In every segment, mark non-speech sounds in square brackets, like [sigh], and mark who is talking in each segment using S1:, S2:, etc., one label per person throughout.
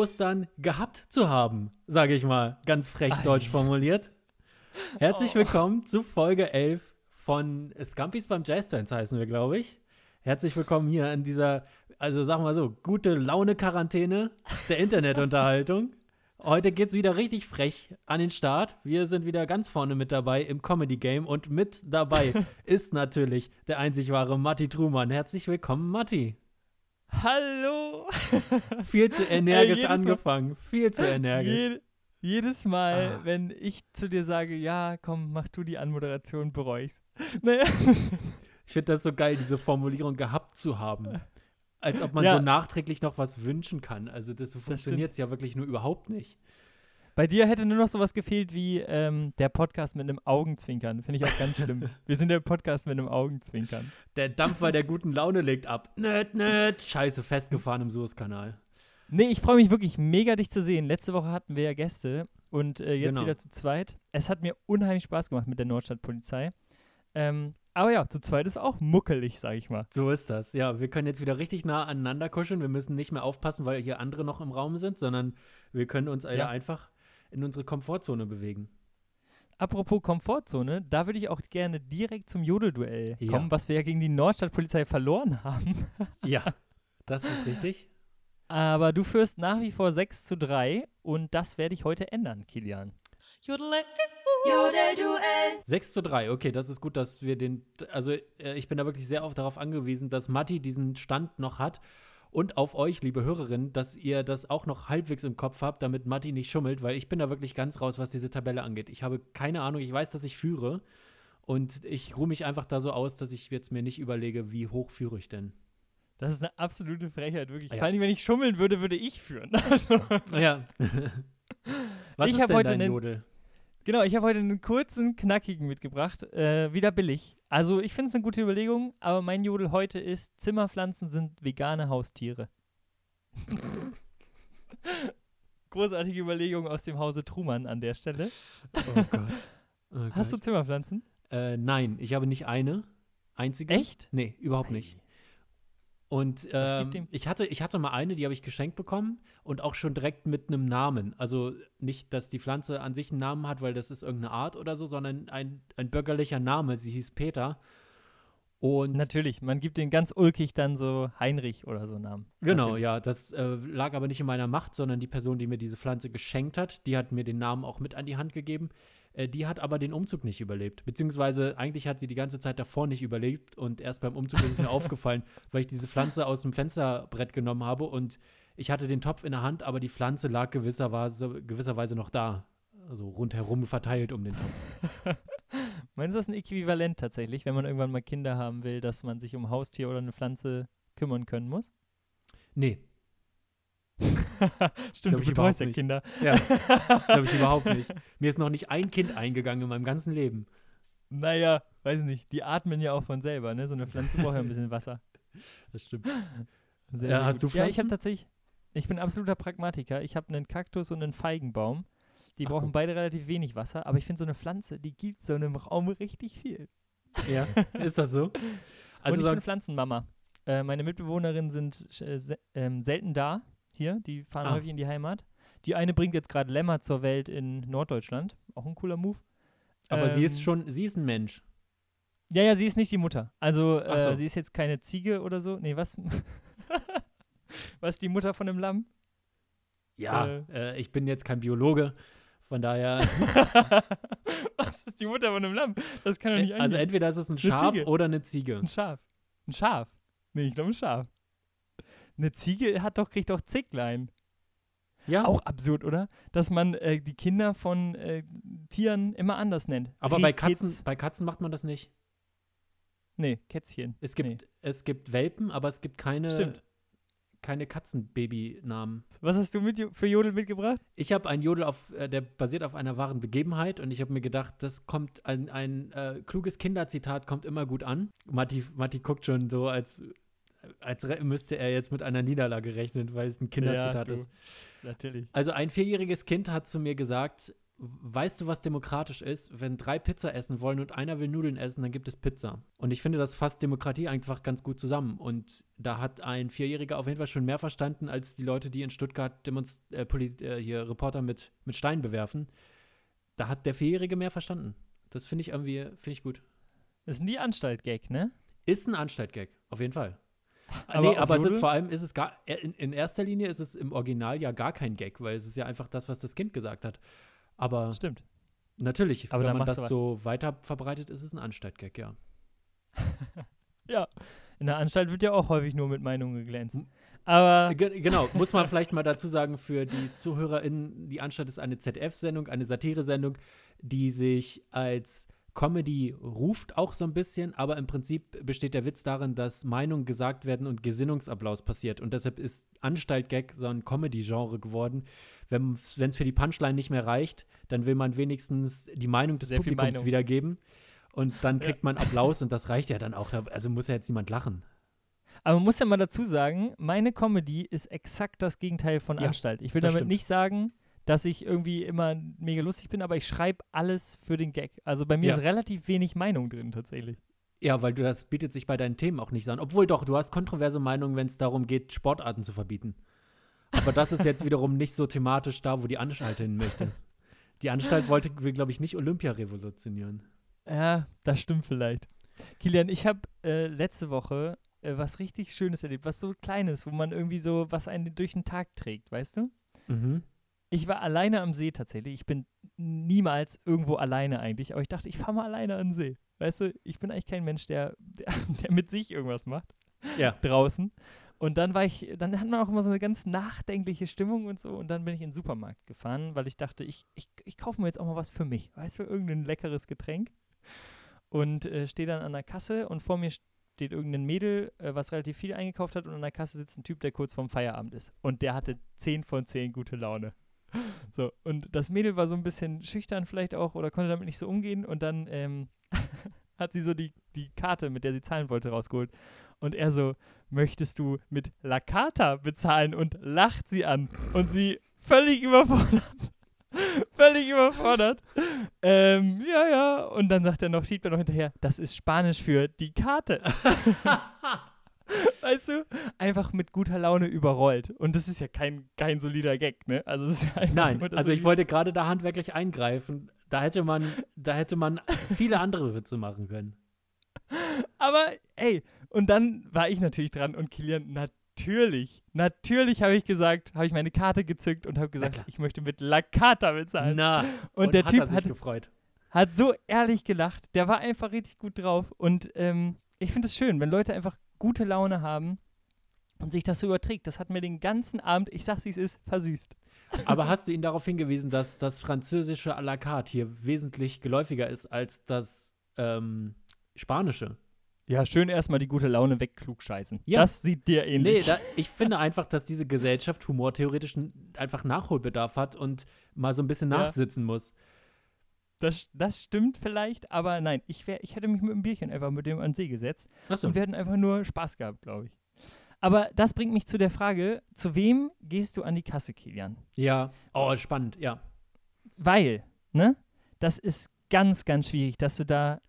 S1: Ostern gehabt zu haben, sage ich mal, ganz frech deutsch formuliert. Herzlich
S2: Oh.
S1: willkommen zu Folge 11 von Scampis beim Jazz Dance heißen wir, glaube ich. Herzlich willkommen hier in dieser, also sagen wir so, gute Laune-Quarantäne der Internetunterhaltung. Heute geht's wieder richtig frech an den Start. Wir sind wieder ganz vorne mit dabei im Comedy Game und mit dabei [laughs] ist natürlich der einzig wahre Matti Trumann. Herzlich willkommen, Matti.
S2: Hallo! [laughs]
S1: Viel zu energisch
S2: Mal-
S1: angefangen. Viel zu [laughs] energisch.
S2: Jed jedes Mal,
S1: Ah.
S2: wenn ich zu dir sage, ja, komm, mach du die Anmoderation, bereue ich's. [laughs] Naja,
S1: Ich finde das so geil, diese Formulierung gehabt zu haben. Als ob man
S2: Ja.
S1: so nachträglich noch was wünschen kann. Also das so
S2: Das
S1: funktioniert ja wirklich nur überhaupt nicht.
S2: Bei dir hätte nur noch sowas gefehlt wie ähm, der Podcast mit einem Augenzwinkern. Finde ich auch ganz schlimm. [laughs] Wir sind der Podcast mit einem Augenzwinkern.
S1: Der Dampfer der guten Laune legt ab. Nöt, nöt. Scheiße, festgefahren im Suezkanal.
S2: Nee, ich freue mich wirklich mega, dich zu sehen. Letzte Woche hatten wir ja Gäste und äh, jetzt
S1: Genau.
S2: wieder zu zweit. Es hat mir unheimlich Spaß gemacht mit der Nordstadtpolizei. Ähm, aber ja, zu zweit ist auch muckelig, sag ich mal.
S1: So ist das. Ja, wir können jetzt wieder richtig nah aneinander kuscheln. Wir müssen nicht mehr aufpassen, weil hier andere noch im Raum sind, sondern wir können uns ja. Einfach in unsere Komfortzone bewegen.
S2: Apropos Komfortzone, da würde ich auch gerne direkt zum Jodelduell
S1: Ja.
S2: kommen, was wir ja gegen die Nordstadtpolizei verloren haben.
S1: Ja, [laughs] das ist richtig.
S2: Aber du führst nach wie vor 6 zu 3 und das werde ich heute ändern, Kilian.
S3: Jodelduell.
S1: 6 zu 3, okay, das ist gut, dass wir den, also äh, ich bin da wirklich sehr oft darauf angewiesen, dass Matti diesen Stand noch hat und auf euch, liebe Hörerinnen, dass ihr das auch noch halbwegs im Kopf habt, damit Matti nicht schummelt, weil ich bin da wirklich ganz raus, was diese Tabelle angeht. Ich habe keine Ahnung, ich weiß, dass ich führe und ich ruhe mich einfach da so aus, dass ich jetzt mir nicht überlege, wie hoch führe ich denn.
S2: Das ist eine absolute Frechheit, wirklich.
S1: Ja.
S2: Vor allem, wenn ich schummeln würde, würde ich führen. Also, [laughs]
S1: Ja. [laughs] was
S2: Ich
S1: ist denn
S2: heute
S1: dein Jodel?
S2: Genau, ich habe heute einen kurzen, knackigen mitgebracht. Äh, wieder billig. Also, ich finde es eine gute Überlegung, aber mein Jodel heute ist: Zimmerpflanzen sind vegane Haustiere. [laughs] Großartige Überlegung aus dem Hause Trumann an der Stelle.
S1: Oh Gott. Oh
S2: Hast du
S1: Gott.
S2: Zimmerpflanzen?
S1: Äh, nein, ich habe nicht eine einzige.
S2: Echt?
S1: Nee, überhaupt nicht. Und ähm, ich, hatte, ich hatte mal eine, die habe ich geschenkt bekommen und auch schon direkt mit einem Namen. Also nicht, dass die Pflanze an sich einen Namen hat, weil das ist irgendeine Art oder so, sondern ein, ein bürgerlicher Name. Sie hieß Peter. Und
S2: Natürlich, man gibt den ganz ulkig dann so Heinrich oder so Namen.
S1: genau,
S2: Natürlich.
S1: ja, das äh, lag aber nicht in meiner Macht, sondern die Person, die mir diese Pflanze geschenkt hat, die hat mir den Namen auch mit an die Hand gegeben. Äh, die hat aber den Umzug nicht überlebt. Beziehungsweise eigentlich hat sie die ganze Zeit davor nicht überlebt und erst beim Umzug ist es mir [laughs] aufgefallen, weil ich diese Pflanze aus dem Fensterbrett genommen habe und ich hatte den Topf in der Hand, aber die Pflanze lag gewisserweise, gewisserweise noch da. Also rundherum verteilt um den Topf. [laughs]
S2: Meinst du das ist ein Äquivalent tatsächlich, wenn man irgendwann mal Kinder haben will, dass man sich um Haustier oder eine Pflanze kümmern können muss?
S1: Nee, [laughs]
S2: Stimmt,
S1: Glaub ich
S2: du betreust ja Kinder.
S1: ja, glaube ich überhaupt [laughs] nicht. Mir ist noch nicht ein Kind eingegangen in meinem ganzen Leben.
S2: Naja, weiß nicht, die atmen ja auch von selber, ne? So eine Pflanze braucht ja ein bisschen Wasser. [laughs]
S1: Das stimmt.
S2: Sehr,
S1: Ja, hast
S2: gut.
S1: du
S2: Ja, ich habe
S1: Pflanzen?
S2: tatsächlich, ich bin absoluter Pragmatiker. Ich habe einen Kaktus und einen Feigenbaum. Die
S1: Ach,
S2: brauchen
S1: guck.
S2: beide relativ wenig Wasser, aber ich finde so eine Pflanze, die gibt so einem Raum richtig viel.
S1: Ja, ist das so?
S2: und
S1: Also
S2: ich
S1: so,
S2: bin Pflanzenmama. Äh, meine Mitbewohnerinnen sind äh, se ähm, selten da hier, die fahren
S1: Ah.
S2: häufig in die Heimat. Die eine bringt jetzt gerade Lämmer zur Welt in Norddeutschland. Auch ein cooler Move.
S1: aber sie ist
S2: Ähm,
S1: schon, sie ist ein Mensch.
S2: Ja, ja, sie ist nicht die Mutter. Also,
S1: so.
S2: äh, sie ist jetzt keine Ziege oder so. Nee, was? [laughs] was ist die Mutter von einem Lamm?
S1: Ja,
S2: äh,
S1: äh, ich bin jetzt kein Biologe, von daher, [laughs]
S2: was ist die Mutter von einem Lamm? Das kann doch nicht
S1: also
S2: angehen.
S1: entweder ist es ein Schaf oder eine Ziege.
S2: Ein Schaf. Ein Schaf. Nee, ich glaube ein Schaf. Eine Ziege hat doch, kriegt doch Zicklein.
S1: Ja,
S2: Auch absurd, oder? Dass man äh, die Kinder von äh, Tieren immer anders nennt.
S1: aber bei. Katzen, bei Katzen macht man das nicht.
S2: Nee, Kätzchen.
S1: Es gibt, es gibt Welpen, aber es gibt keine,
S2: Stimmt.
S1: keine Katzenbabynamen.
S2: Was hast du mit, für Jodel mitgebracht?
S1: Ich habe einen Jodel, auf, äh, der basiert auf einer wahren Begebenheit und ich habe mir gedacht, das kommt, ein, ein äh, kluges Kinderzitat kommt immer gut an. Matti, Matti guckt schon so, als, als müsste er jetzt mit einer Niederlage rechnen, weil es ein Kinderzitat
S2: du.
S1: ist.
S2: Natürlich.
S1: Also ein vierjähriges Kind hat zu mir gesagt, weißt du, was demokratisch ist? Wenn drei Pizza essen wollen und einer will Nudeln essen, dann gibt es Pizza. Und ich finde, das fasst Demokratie einfach ganz gut zusammen. Und da hat ein Vierjähriger auf jeden Fall schon mehr verstanden, als die Leute, die in Stuttgart Demonst äh, äh, hier Reporter mit, mit Steinen bewerfen. Da hat der Vierjährige mehr verstanden. Das finde ich irgendwie, finde ich gut.
S2: Das ist Anstalt-Gag, ne?
S1: Ist ein Anstalt-Gag, auf jeden Fall. Aber nee, aber Jodel? es ist vor allem, ist es gar, äh, in, in erster Linie ist es im Original ja gar kein Gag, weil es ist ja einfach das, was das Kind gesagt hat. Aber
S2: Stimmt.
S1: Natürlich, Aber wenn man das so weiter verbreitet, ist es ein Anstalt-Gag, ja. [laughs]
S2: ja, in der Anstalt wird ja auch häufig nur mit Meinungen geglänzt. Aber
S1: G genau, muss man vielleicht mal dazu sagen für die ZuhörerInnen, die Anstalt ist eine ZDF-Sendung, eine Satire-Sendung, die sich als Comedy ruft auch so ein bisschen, aber im Prinzip besteht der Witz darin, dass Meinungen gesagt werden und Gesinnungsapplaus passiert. Und deshalb ist Anstalt-Gag so ein Comedy-Genre geworden. Wenn es für die Punchline nicht mehr reicht, dann will man wenigstens die Meinung des Sehr Publikums Meinung. wiedergeben. Und dann kriegt ja. man Applaus und das reicht ja dann auch. Also muss ja jetzt niemand lachen.
S2: Aber man muss ja mal dazu sagen, meine Comedy ist exakt das Gegenteil von Anstalt. Ich will damit stimmt. nicht sagen, dass ich irgendwie immer mega lustig bin, aber ich schreibe alles für den Gag. Also bei mir ja. ist relativ wenig Meinung drin tatsächlich.
S1: Ja, weil du das bietet sich bei deinen Themen auch nicht so an. Obwohl doch, du hast kontroverse Meinungen, wenn es darum geht, Sportarten zu verbieten. Aber das ist jetzt wiederum nicht so thematisch da, wo die Anstalt hin möchte. Die Anstalt wollte, glaube ich, nicht Olympia revolutionieren.
S2: Ja, das stimmt vielleicht. Kilian, ich habe äh, letzte Woche äh, was richtig Schönes erlebt, was so Kleines, wo man irgendwie so was einen durch den Tag trägt, weißt du? Mhm. Ich war alleine am See tatsächlich. Ich bin niemals irgendwo alleine eigentlich, aber ich dachte, ich fahre mal alleine an den See. Weißt du, ich bin eigentlich kein Mensch, der, der, [laughs] der mit sich irgendwas macht.
S1: Ja.
S2: Draußen. Und dann war ich, dann hat man auch immer so eine ganz nachdenkliche Stimmung und so. Und dann bin ich in den Supermarkt gefahren, weil ich dachte, ich, ich, ich kaufe mir jetzt auch mal was für mich. Weißt du, irgendein leckeres Getränk. Und äh, stehe dann an der Kasse und vor mir steht irgendein Mädel, äh, was relativ viel eingekauft hat. Und an der Kasse sitzt ein Typ, der kurz vorm Feierabend ist. Und der hatte 10 von 10 gute Laune. [laughs] So, und das Mädel war so ein bisschen schüchtern vielleicht auch oder konnte damit nicht so umgehen und dann ähm, [laughs] hat sie so die, die Karte, mit der sie zahlen wollte, rausgeholt. Und er so, möchtest du mit La Carta bezahlen? Und lacht sie an. Und sie völlig überfordert. [laughs] völlig überfordert. Ähm, ja, ja. Und dann sagt er noch, schiebt er noch hinterher, das ist Spanisch für die Karte. [laughs] weißt du, einfach mit guter Laune überrollt. Und das ist ja kein, kein solider Gag, ne? Also es ist
S1: ja Nein, nur, also ich wollte gerade da handwerklich eingreifen. Da hätte man, da hätte man viele andere Witze machen können. [laughs]
S2: Aber ey, und dann war ich natürlich dran und Kilian natürlich, natürlich habe ich gesagt, habe ich meine Karte gezückt und habe gesagt, ich möchte mit La Carta bezahlen.
S1: Na,
S2: und, und der hat Typ
S1: hat, gefreut.
S2: hat so ehrlich gelacht. Der war einfach richtig gut drauf und ähm, ich finde es schön, wenn Leute einfach gute Laune haben und sich das so überträgt. Das hat mir den ganzen Abend, ich sag's wie es ist, versüßt.
S1: Aber hast du ihn darauf hingewiesen, dass das französische à la carte hier wesentlich geläufiger ist als das ähm, spanische?
S2: Ja, schön erstmal die gute Laune wegklugscheißen. Ja. Das sieht dir ähnlich.
S1: Nee, da, ich finde einfach, dass diese Gesellschaft humortheoretisch einfach Nachholbedarf hat und mal so ein bisschen nachsitzen ja. muss.
S2: Das, das stimmt vielleicht, aber nein, ich, wär, ich hätte mich mit einem Bierchen einfach mit dem an den See gesetzt. So. Und wir hätten einfach nur Spaß gehabt, glaube ich. Aber das bringt mich zu der Frage, zu wem gehst du an die Kasse, Kilian?
S1: Ja, oh, spannend, ja.
S2: Weil, ne, das ist ganz, ganz schwierig, dass du da,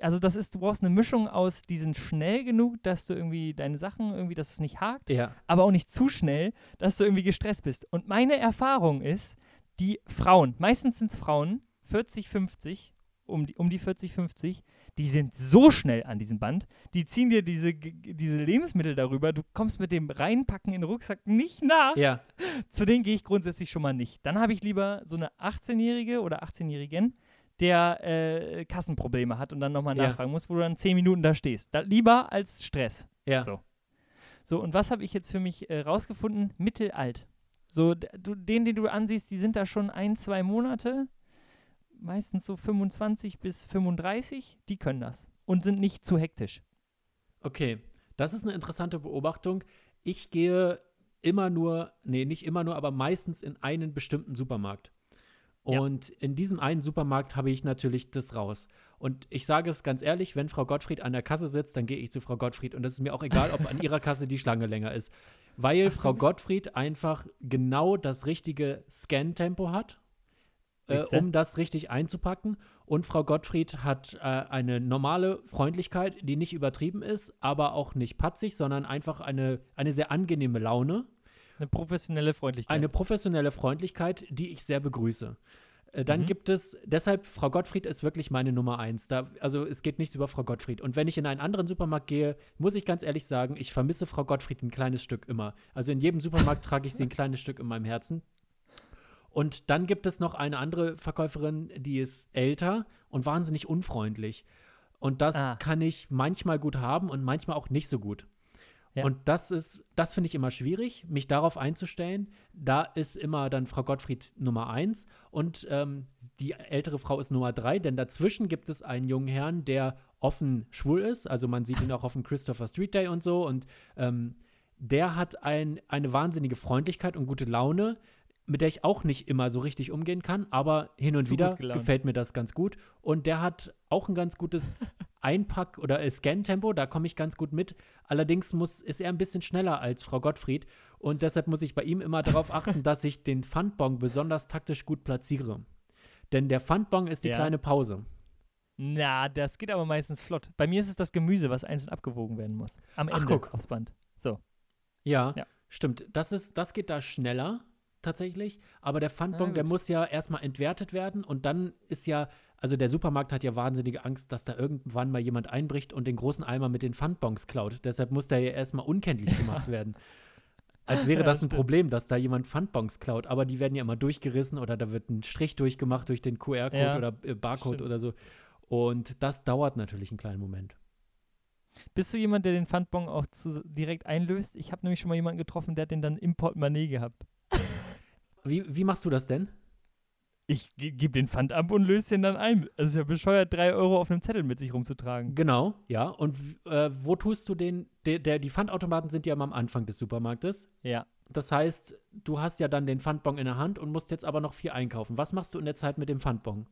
S2: also das ist, du brauchst eine Mischung aus, die sind schnell genug, dass du irgendwie deine Sachen irgendwie, dass es nicht hakt,
S1: ja.
S2: aber auch nicht zu schnell, dass du irgendwie gestresst bist. Und meine Erfahrung ist, die Frauen, meistens sind es Frauen, 40, 50, um die, um die 40, 50, die sind so schnell an diesem Band, die ziehen dir diese, diese Lebensmittel darüber, du kommst mit dem Reinpacken in den Rucksack nicht nach.
S1: Ja.
S2: Zu denen gehe ich grundsätzlich schon mal nicht. Dann habe ich lieber so eine 18-Jährige oder 18-Jährigen, der äh, Kassenprobleme hat und dann nochmal ja. nachfragen muss, wo du dann 10 Minuten da stehst. Da, lieber als Stress.
S1: Ja.
S2: So. So, und was habe ich jetzt für mich äh, rausgefunden? Mittelalt. So, du, den, den du ansiehst, die sind da schon ein, zwei Monate meistens so 25 bis 35, die können das und sind nicht zu hektisch.
S1: Okay, das ist eine interessante Beobachtung. Ich gehe immer nur, nee, nicht immer nur, aber meistens in einen bestimmten Supermarkt. Und ja. in diesem einen Supermarkt habe ich natürlich das raus. Und ich sage es ganz ehrlich, wenn Frau Gottfried an der Kasse sitzt, dann gehe ich zu Frau Gottfried. Und es ist mir auch egal, ob an ihrer [laughs] Kasse die Schlange länger ist. Weil Ach, Frau Gottfried einfach genau das richtige Scan-Tempo hat äh, um das richtig einzupacken. Und Frau Gottfried hat äh, eine normale Freundlichkeit, die nicht übertrieben ist, aber auch nicht patzig, sondern einfach eine, eine sehr angenehme Laune.
S2: Eine professionelle Freundlichkeit.
S1: Eine professionelle Freundlichkeit, die ich sehr begrüße. Äh, Dann
S2: Mhm.
S1: gibt es, deshalb, Frau Gottfried ist wirklich meine Nummer eins. Da, also es geht nichts über Frau Gottfried. Und wenn ich in einen anderen Supermarkt gehe, muss ich ganz ehrlich sagen, ich vermisse Frau Gottfried ein kleines Stück immer. Also in jedem Supermarkt trage ich sie ein kleines Stück in meinem Herzen. Und dann gibt es noch eine andere Verkäuferin, die ist älter und wahnsinnig unfreundlich. Und das
S2: Ah.
S1: kann ich manchmal gut haben und manchmal auch nicht so gut.
S2: Ja.
S1: Und das ist, das finde ich immer schwierig, mich darauf einzustellen. Da ist immer dann Frau Gottfried Nummer eins und ähm, die ältere Frau ist Nummer drei, denn dazwischen gibt es einen jungen Herrn, der offen schwul ist. Also man sieht ihn auch auf dem Christopher Street Day und so. Und ähm, der hat ein, eine wahnsinnige Freundlichkeit und gute Laune, mit der ich auch nicht immer so richtig umgehen kann, aber hin und
S2: Zu
S1: wieder gefällt mir das ganz gut. Und der hat auch ein ganz gutes [laughs] Einpack- oder äh, Scan-Tempo, da komme ich ganz gut mit. Allerdings muss, ist er ein bisschen schneller als Frau Gottfried und deshalb muss ich bei ihm immer darauf [laughs] achten, dass ich den Pfandbon besonders taktisch gut platziere. Denn der Pfandbon ist die
S2: Ja.
S1: kleine Pause.
S2: Na, das geht aber meistens flott. Bei mir ist es das Gemüse, was einzeln abgewogen werden muss. Am
S1: Ach,
S2: Ende
S1: guck.
S2: aufs Band. So.
S1: Ja,
S2: Ja.
S1: stimmt. Das, ist, das geht da schneller tatsächlich. Aber der Pfandbon,
S2: Na
S1: der
S2: gut.
S1: muss ja erstmal entwertet werden und dann ist ja, also der Supermarkt hat ja wahnsinnige Angst, dass da irgendwann mal jemand einbricht und den großen Eimer mit den Pfandbons klaut. Deshalb muss der ja erstmal unkenntlich gemacht [laughs] werden. Als wäre
S2: Ja,
S1: das ein
S2: stimmt.
S1: Problem, dass da jemand Pfandbons klaut, aber die werden ja immer durchgerissen oder da wird ein Strich durchgemacht durch den QR-Code
S2: Ja,
S1: oder äh, Barcode
S2: stimmt.
S1: oder so. Und das dauert natürlich einen kleinen Moment.
S2: Bist du jemand, der den Pfandbon auch zu, direkt einlöst? Ich habe nämlich schon mal jemanden getroffen, der hat den dann im Portemonnaie gehabt.
S1: Wie, wie machst du das denn?
S2: Ich ge gebe den Pfand ab und löse den dann ein. Es ist ja bescheuert, drei Euro auf einem Zettel mit sich rumzutragen.
S1: Genau, ja. Und äh, wo tust du den? Der, der, die Pfandautomaten sind ja immer am Anfang des Supermarktes.
S2: Ja.
S1: Das heißt, du hast ja dann den Pfandbon in der Hand und musst jetzt aber noch viel einkaufen. Was machst du in der Zeit mit dem Pfandbon?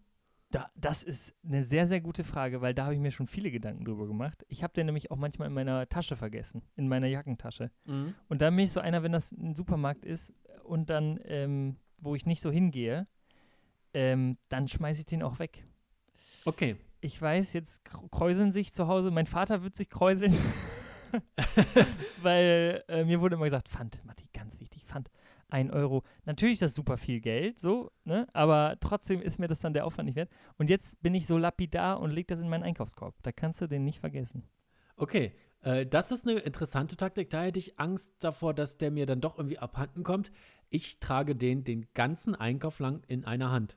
S2: Da, das ist eine sehr, sehr gute Frage, weil da habe ich mir schon viele Gedanken drüber gemacht. Ich habe den nämlich auch manchmal in meiner Tasche vergessen, in meiner Jackentasche. Und dann bin ich so einer, wenn das ein Supermarkt ist und dann, ähm, wo ich nicht so hingehe, ähm, dann schmeiße ich den auch weg.
S1: Okay.
S2: Ich weiß, jetzt kr- kräuseln sich zu Hause, mein Vater wird sich kräuseln, [laughs] weil äh, mir wurde immer gesagt, Pfand, Matti, ganz wichtig, Pfand, ein Euro. Natürlich ist das super viel Geld, so, ne? aber trotzdem ist mir das dann der Aufwand nicht wert. Und jetzt bin ich so lapidar und leg das in meinen Einkaufskorb. Da kannst du den nicht vergessen.
S1: Okay. Äh, das ist eine interessante Taktik. Da hätte ich Angst davor, dass der mir dann doch irgendwie abhanden kommt. Ich trage den den ganzen Einkauf lang in einer Hand.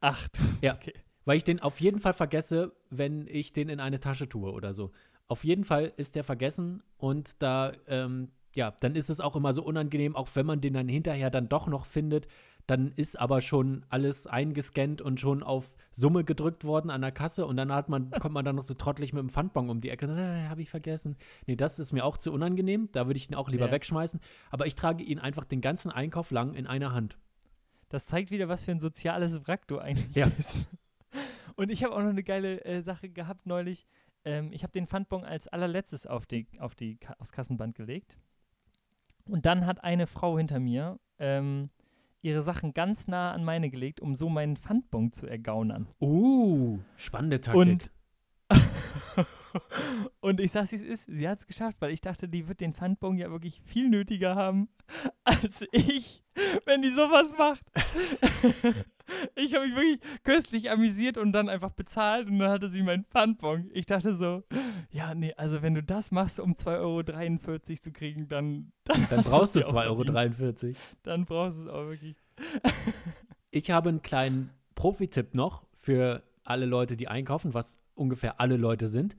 S2: Ach, [laughs]
S1: Ja.
S2: okay.
S1: Weil ich den auf jeden Fall vergesse, wenn ich den in eine Tasche tue oder so. Auf jeden Fall ist der vergessen und da, ähm, ja, dann ist es auch immer so unangenehm, auch wenn man den dann hinterher dann doch noch findet, dann ist aber schon alles eingescannt und schon auf Summe gedrückt worden an der Kasse und dann hat man, [laughs] kommt man dann noch so trottelig mit dem Pfandbon um die Ecke. Äh, Habe ich vergessen. Nee, das ist mir auch zu unangenehm. Da würde ich ihn auch lieber
S2: Ja.
S1: wegschmeißen. Aber ich trage ihn einfach den ganzen Einkauf lang in einer Hand.
S2: Das zeigt wieder, was für ein soziales Wrack du eigentlich
S1: Ja.
S2: bist. [laughs] Und ich habe auch noch eine geile äh, Sache gehabt neulich. Ähm, ich habe den Pfandbon als allerletztes auf die, auf die, aufs Kassenband gelegt. Und dann hat eine Frau hinter mir ähm, ihre Sachen ganz nah an meine gelegt, um so meinen Pfandbon zu ergaunern.
S1: Uh, spannende Taktik.
S2: Und, [laughs] und ich sag's, wie es ist, sie hat es geschafft, weil ich dachte, die wird den Pfandbon ja wirklich viel nötiger haben [laughs] als ich, wenn die sowas macht. [laughs] ich habe mich wirklich köstlich amüsiert und dann einfach bezahlt und dann hatte sie meinen Pfandbon. Ich dachte so, ja, nee, also wenn du das machst, um 2,43 Euro zu kriegen, dann, dann,
S1: dann brauchst du
S2: es dir auch
S1: 2,43
S2: verdient.
S1: Euro.
S2: Dann brauchst du es auch wirklich.
S1: Ich habe einen kleinen Profi-Tipp noch für alle Leute, die einkaufen, was ungefähr alle Leute sind.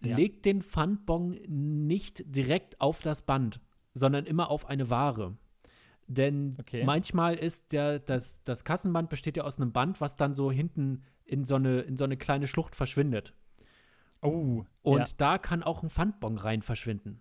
S2: Ja.
S1: Legt den Pfandbon nicht direkt auf das Band, sondern immer auf eine Ware. Denn
S2: Okay.
S1: manchmal ist der, das, das Kassenband besteht ja aus einem Band, was dann so hinten in so eine, in so eine kleine Schlucht verschwindet.
S2: Oh.
S1: Und
S2: ja.
S1: da kann auch ein Pfandbon rein verschwinden.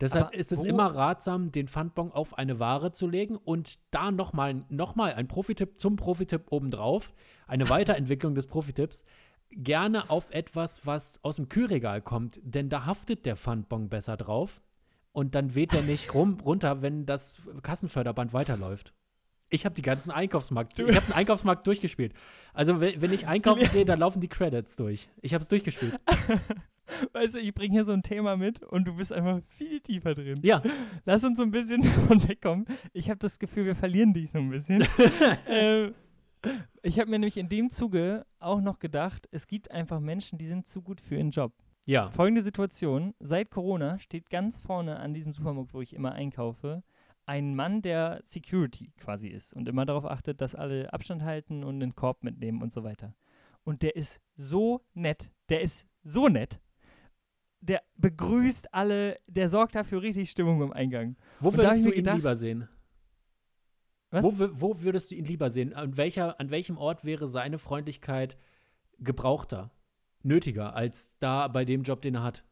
S1: Deshalb
S2: Aber
S1: ist es
S2: wo-
S1: immer ratsam, den Pfandbon auf eine Ware zu legen und da nochmal noch mal ein Profitipp zum Profitipp obendrauf, eine [laughs] Weiterentwicklung des Profitipps, gerne auf etwas, was aus dem Kühlregal kommt, denn da haftet der Pfandbon besser drauf und dann weht er nicht rum, runter, wenn das Kassenförderband weiterläuft. Ich habe die ganzen Einkaufsmarkt, ich habe den Einkaufsmarkt durchgespielt. Also wenn, wenn ich einkaufen gehe, dann laufen die Credits durch. Ich habe es durchgespielt. [laughs]
S2: Weißt du, ich bringe hier so ein Thema mit und du bist einfach viel tiefer drin.
S1: Ja.
S2: Lass uns so ein bisschen [laughs] davon wegkommen. Ich habe das Gefühl, wir verlieren dich so ein bisschen. [laughs] ähm, ich habe mir nämlich in dem Zuge auch noch gedacht, es gibt einfach Menschen, die sind zu gut für ihren Job.
S1: Ja.
S2: Folgende Situation: Seit Corona steht ganz vorne an diesem Supermarkt, wo ich immer einkaufe, ein Mann, der Security quasi ist und immer darauf achtet, dass alle Abstand halten und einen Korb mitnehmen und so weiter. Und der ist so nett. Der ist so nett. Der begrüßt alle, der sorgt dafür richtig Stimmung beim Eingang.
S1: Wo würdest du ihn
S2: gedacht-
S1: lieber sehen?
S2: Was?
S1: Wo, wo würdest du ihn lieber sehen? An, welcher, an welchem Ort wäre seine Freundlichkeit gebrauchter, nötiger, als da bei dem Job, den er hat?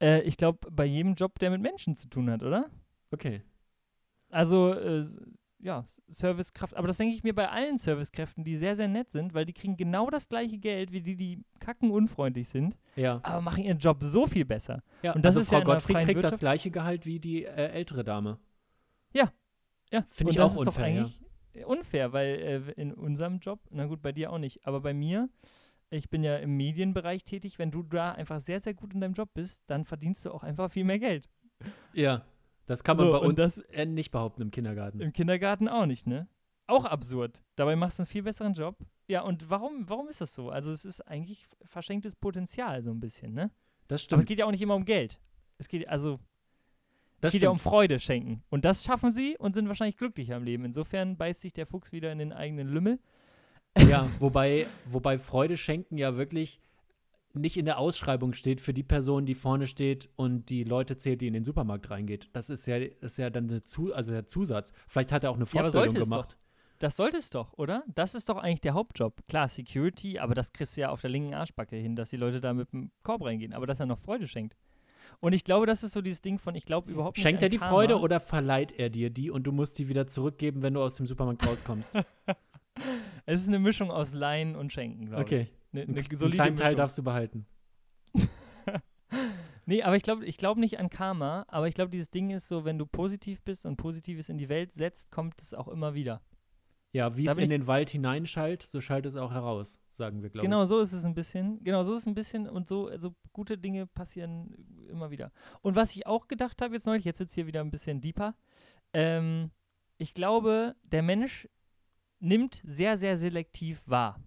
S2: Äh, ich glaube, bei jedem Job, der mit Menschen zu tun hat, oder?
S1: Okay.
S2: Also, äh, ja, Servicekraft. Aber das denke ich mir bei allen Servicekräften, die sehr, sehr nett sind, weil die kriegen genau das gleiche Geld wie die, die kacken unfreundlich sind,
S1: Ja.
S2: aber machen ihren Job so viel besser.
S1: ja.
S2: Und das
S1: also
S2: ist
S1: Frau
S2: ja
S1: Gottfried kriegt das
S2: Wirtschaft-
S1: gleiche Gehalt wie die äh, ältere Dame.
S2: Ja,
S1: Finde
S2: und
S1: ich
S2: das
S1: auch
S2: ist
S1: unfair,
S2: Doch
S1: ja.
S2: eigentlich unfair, weil äh, in unserem Job, na gut, bei dir auch nicht, aber bei mir, ich bin ja im Medienbereich tätig, wenn du da einfach sehr, sehr gut in deinem Job bist, dann verdienst du auch einfach viel mehr Geld.
S1: Ja. Das kann man
S2: So,
S1: bei uns
S2: das-
S1: äh, nicht behaupten im Kindergarten.
S2: Im Kindergarten auch nicht, ne? Auch absurd. Dabei machst du einen viel besseren Job. Ja, und warum, warum ist das so? Also es ist eigentlich verschenktes Potenzial so ein bisschen, ne?
S1: Das
S2: Aber
S1: stimmt.
S2: es geht ja auch nicht immer um Geld. Es geht also
S1: das
S2: es geht ja um. Freude schenken. Und das schaffen sie und sind wahrscheinlich glücklicher im Leben. Insofern beißt sich der Fuchs wieder in den eigenen Lümmel.
S1: Ja, wobei, wobei Freude schenken ja wirklich nicht in der Ausschreibung steht für die Person, die vorne steht und die Leute zählt, die in den Supermarkt reingeht. Das ist ja, ist ja dann Zu also der Zusatz. Vielleicht hat er auch eine
S2: Ja,
S1: Fortbildung
S2: es
S1: gemacht.
S2: Das sollte es doch, oder? Das ist doch eigentlich der Hauptjob. Klar, Security, aber das kriegst du ja auf der linken Arschbacke hin, dass die Leute da mit dem Korb reingehen, aber dass er noch Freude schenkt. Und ich glaube, das ist so dieses Ding von, ich glaube überhaupt nicht
S1: Schenkt er die
S2: Karma.
S1: Freude oder verleiht er dir die und du musst die wieder zurückgeben, wenn du aus dem Supermarkt rauskommst? [laughs]
S2: Es ist eine Mischung aus Leihen und Schenken, glaube
S1: Okay.
S2: ich. Ne,
S1: Einen
S2: eine
S1: einen
S2: solide
S1: kleinen Teil
S2: Mischung.
S1: darfst du behalten. [laughs]
S2: Nee, aber ich glaube ich glaub nicht an Karma, aber ich glaube, dieses Ding ist so, wenn du positiv bist und Positives in die Welt setzt, kommt es auch immer wieder.
S1: Ja, wie
S2: Da
S1: es in
S2: ich-
S1: den Wald hineinschallt, so schallt es auch heraus, sagen wir, glaube
S2: Genau so ist es ein bisschen. Genau so ist es ein bisschen und so also gute Dinge passieren immer wieder. Und was ich auch gedacht habe jetzt neulich, jetzt wird es hier wieder ein bisschen deeper. Ähm, ich glaube, der Mensch nimmt sehr, sehr selektiv wahr.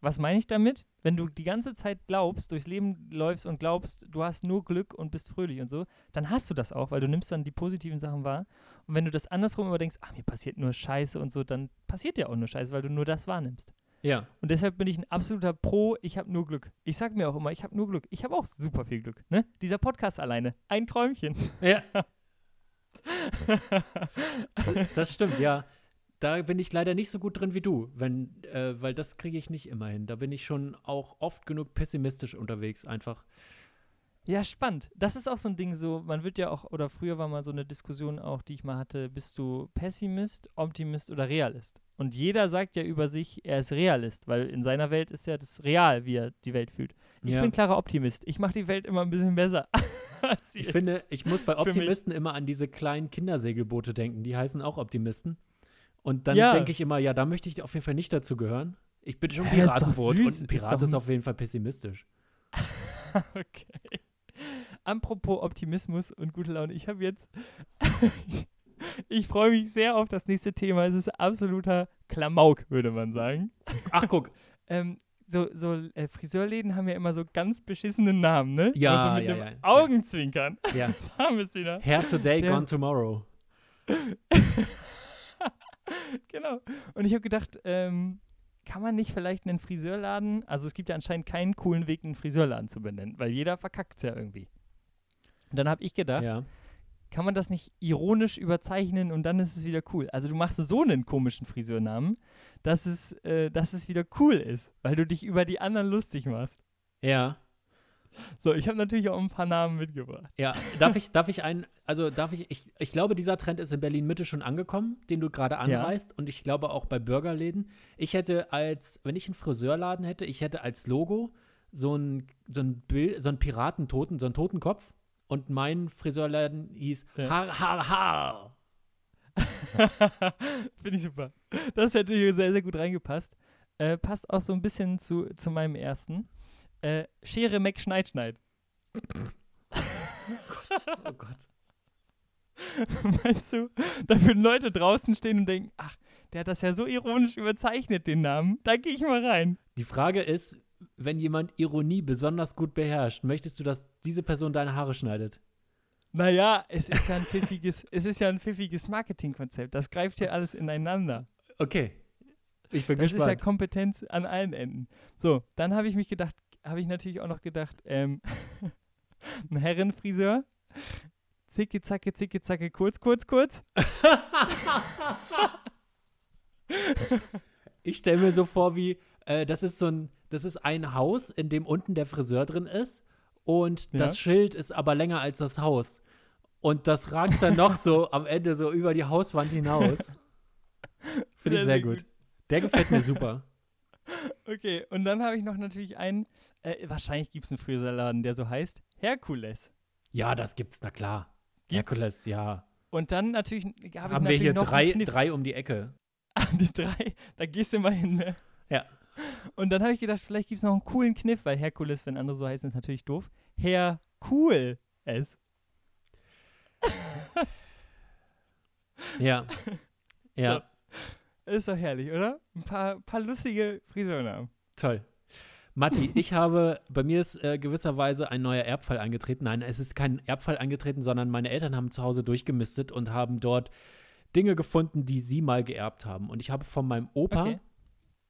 S2: Was meine ich damit? Wenn du die ganze Zeit glaubst, durchs Leben läufst und glaubst, du hast nur Glück und bist fröhlich und so, dann hast du das auch, weil du nimmst dann die positiven Sachen wahr. Und wenn du das andersrum immer denkst, ah, mir passiert nur Scheiße und so, dann passiert dir auch nur Scheiße, weil du nur das wahrnimmst.
S1: Ja,
S2: Und deshalb bin ich ein absoluter Pro, ich habe nur Glück. Ich sag mir auch immer, ich habe nur Glück. Ich habe auch super viel Glück. Ne? Dieser Podcast alleine, ein Träumchen.
S1: ja. [laughs] das stimmt, ja. Da bin ich leider nicht so gut drin wie du, wenn, äh, weil das kriege ich nicht immer hin. Da bin ich schon auch oft genug pessimistisch unterwegs, einfach.
S2: ja, spannend. Das ist auch so ein Ding, so, man wird ja auch, oder früher war mal so eine Diskussion auch, die ich mal hatte, bist du Pessimist, Optimist oder Realist? Und jeder sagt ja über sich, er ist Realist, weil in seiner Welt ist ja das real, wie er die Welt fühlt. Ich
S1: Ja.
S2: bin klarer Optimist. Ich mache die Welt immer ein bisschen besser. [laughs] als
S1: Ich finde, ich muss bei. Optimisten immer an diese kleinen Kindersegelboote denken. Die heißen auch Optimisten. Und dann
S2: Ja.
S1: denke ich immer, ja, da möchte ich auf jeden Fall nicht dazu gehören. Ich bin schon
S2: ist
S1: Piratenboot und ein
S2: Ist
S1: Pirat ist
S2: ein-
S1: auf jeden Fall pessimistisch. [laughs]
S2: Okay. Apropos Optimismus und gute Laune. Ich habe jetzt. [laughs] ich freue mich sehr auf das nächste Thema. Es ist absoluter Klamauk, würde man sagen.
S1: Ach, guck. [laughs]
S2: Ähm, so so äh, Friseurläden haben ja immer so ganz beschissene Namen, ne?
S1: Ja,
S2: also mit
S1: ja,
S2: einem
S1: ja.
S2: Augenzwinkern.
S1: Ja.
S2: Da haben wir es wieder.
S1: Hair today,
S2: Der-
S1: gone tomorrow. [laughs]
S2: genau. Und ich habe gedacht, ähm, kann man nicht vielleicht einen Friseurladen, also es gibt ja anscheinend keinen coolen Weg, einen Friseurladen zu benennen, weil jeder verkackt es ja irgendwie. Und dann habe ich gedacht,
S1: Ja.
S2: kann man das nicht ironisch überzeichnen und dann ist es wieder cool. Also du machst so einen komischen Friseurnamen, dass es, äh, dass es wieder cool ist, weil du dich über die anderen lustig machst.
S1: Ja.
S2: So, ich habe natürlich auch ein paar Namen mitgebracht.
S1: Ja, darf ich, darf ich einen, also darf ich, ich, ich glaube, dieser Trend ist in Berlin Mitte schon angekommen, den du gerade anreißt und ich glaube auch bei Burgerläden. Ich hätte als, wenn ich einen Friseurladen hätte, ich hätte als Logo so ein, so ein Bild, so ein Piratentoten, so einen Totenkopf und mein Friseurladen hieß
S2: Ja.
S1: Har, Har, Har. [laughs]
S2: Finde ich super. Das hätte hier sehr, sehr gut reingepasst. Äh, passt auch so ein bisschen zu, zu meinem ersten. Äh, Schere Mac Schneid Schneid.
S1: Oh Gott. [laughs]
S2: Meinst du, da würden Leute draußen stehen und denken, ach, der hat das ja so ironisch überzeichnet, den Namen. Da gehe ich mal rein.
S1: Die Frage ist, wenn jemand Ironie besonders gut beherrscht, möchtest du, dass diese Person deine Haare schneidet?
S2: Naja, es ist ja ein pfiffiges, [laughs] es ist ja ein pfiffiges Marketingkonzept. Das greift ja alles ineinander.
S1: Okay. Ich bin
S2: Das ist ja
S1: gespannt.
S2: Kompetenz an allen Enden. So, dann habe ich mich gedacht, habe ich natürlich auch noch gedacht, ähm, [laughs] ein Herrenfriseur. Zicke, zacke, zicke, zacke, kurz, kurz, kurz. [laughs]
S1: ich stelle mir so vor, wie äh, das ist so ein, das ist ein Haus, in dem unten der Friseur drin ist und
S2: Ja.
S1: das Schild ist aber länger als das Haus. Und das ragt dann noch so am Ende so über die Hauswand hinaus. [laughs] Finde ich sehr, gut. Der gefällt mir super.
S2: Okay, und dann habe ich noch natürlich einen, äh, wahrscheinlich gibt es einen Friseurladen, der so heißt, Herkules.
S1: Ja, das gibt's, na klar.
S2: Gibt's?
S1: Herkules, ja.
S2: Und dann natürlich habe ich
S1: Haben wir
S2: natürlich
S1: hier
S2: noch
S1: drei, drei um die Ecke. [laughs]
S2: Ah, die drei, da gehst du mal hin, ne?
S1: Ja.
S2: Und dann habe ich gedacht, vielleicht gibt es noch einen coolen Kniff, weil Herkules, wenn andere so heißen, ist natürlich doof. Herr Cool es.
S1: Ja. [laughs] Ja,
S2: Ist doch herrlich, oder? Ein paar, paar lustige Friseurnamen.
S1: toll. Matti, ich habe, bei mir ist äh, gewisserweise ein neuer Erbfall eingetreten. Nein, es ist kein Erbfall eingetreten, sondern meine Eltern haben zu Hause durchgemistet und haben dort Dinge gefunden, die sie mal geerbt haben. Und ich habe von meinem Opa
S2: Okay.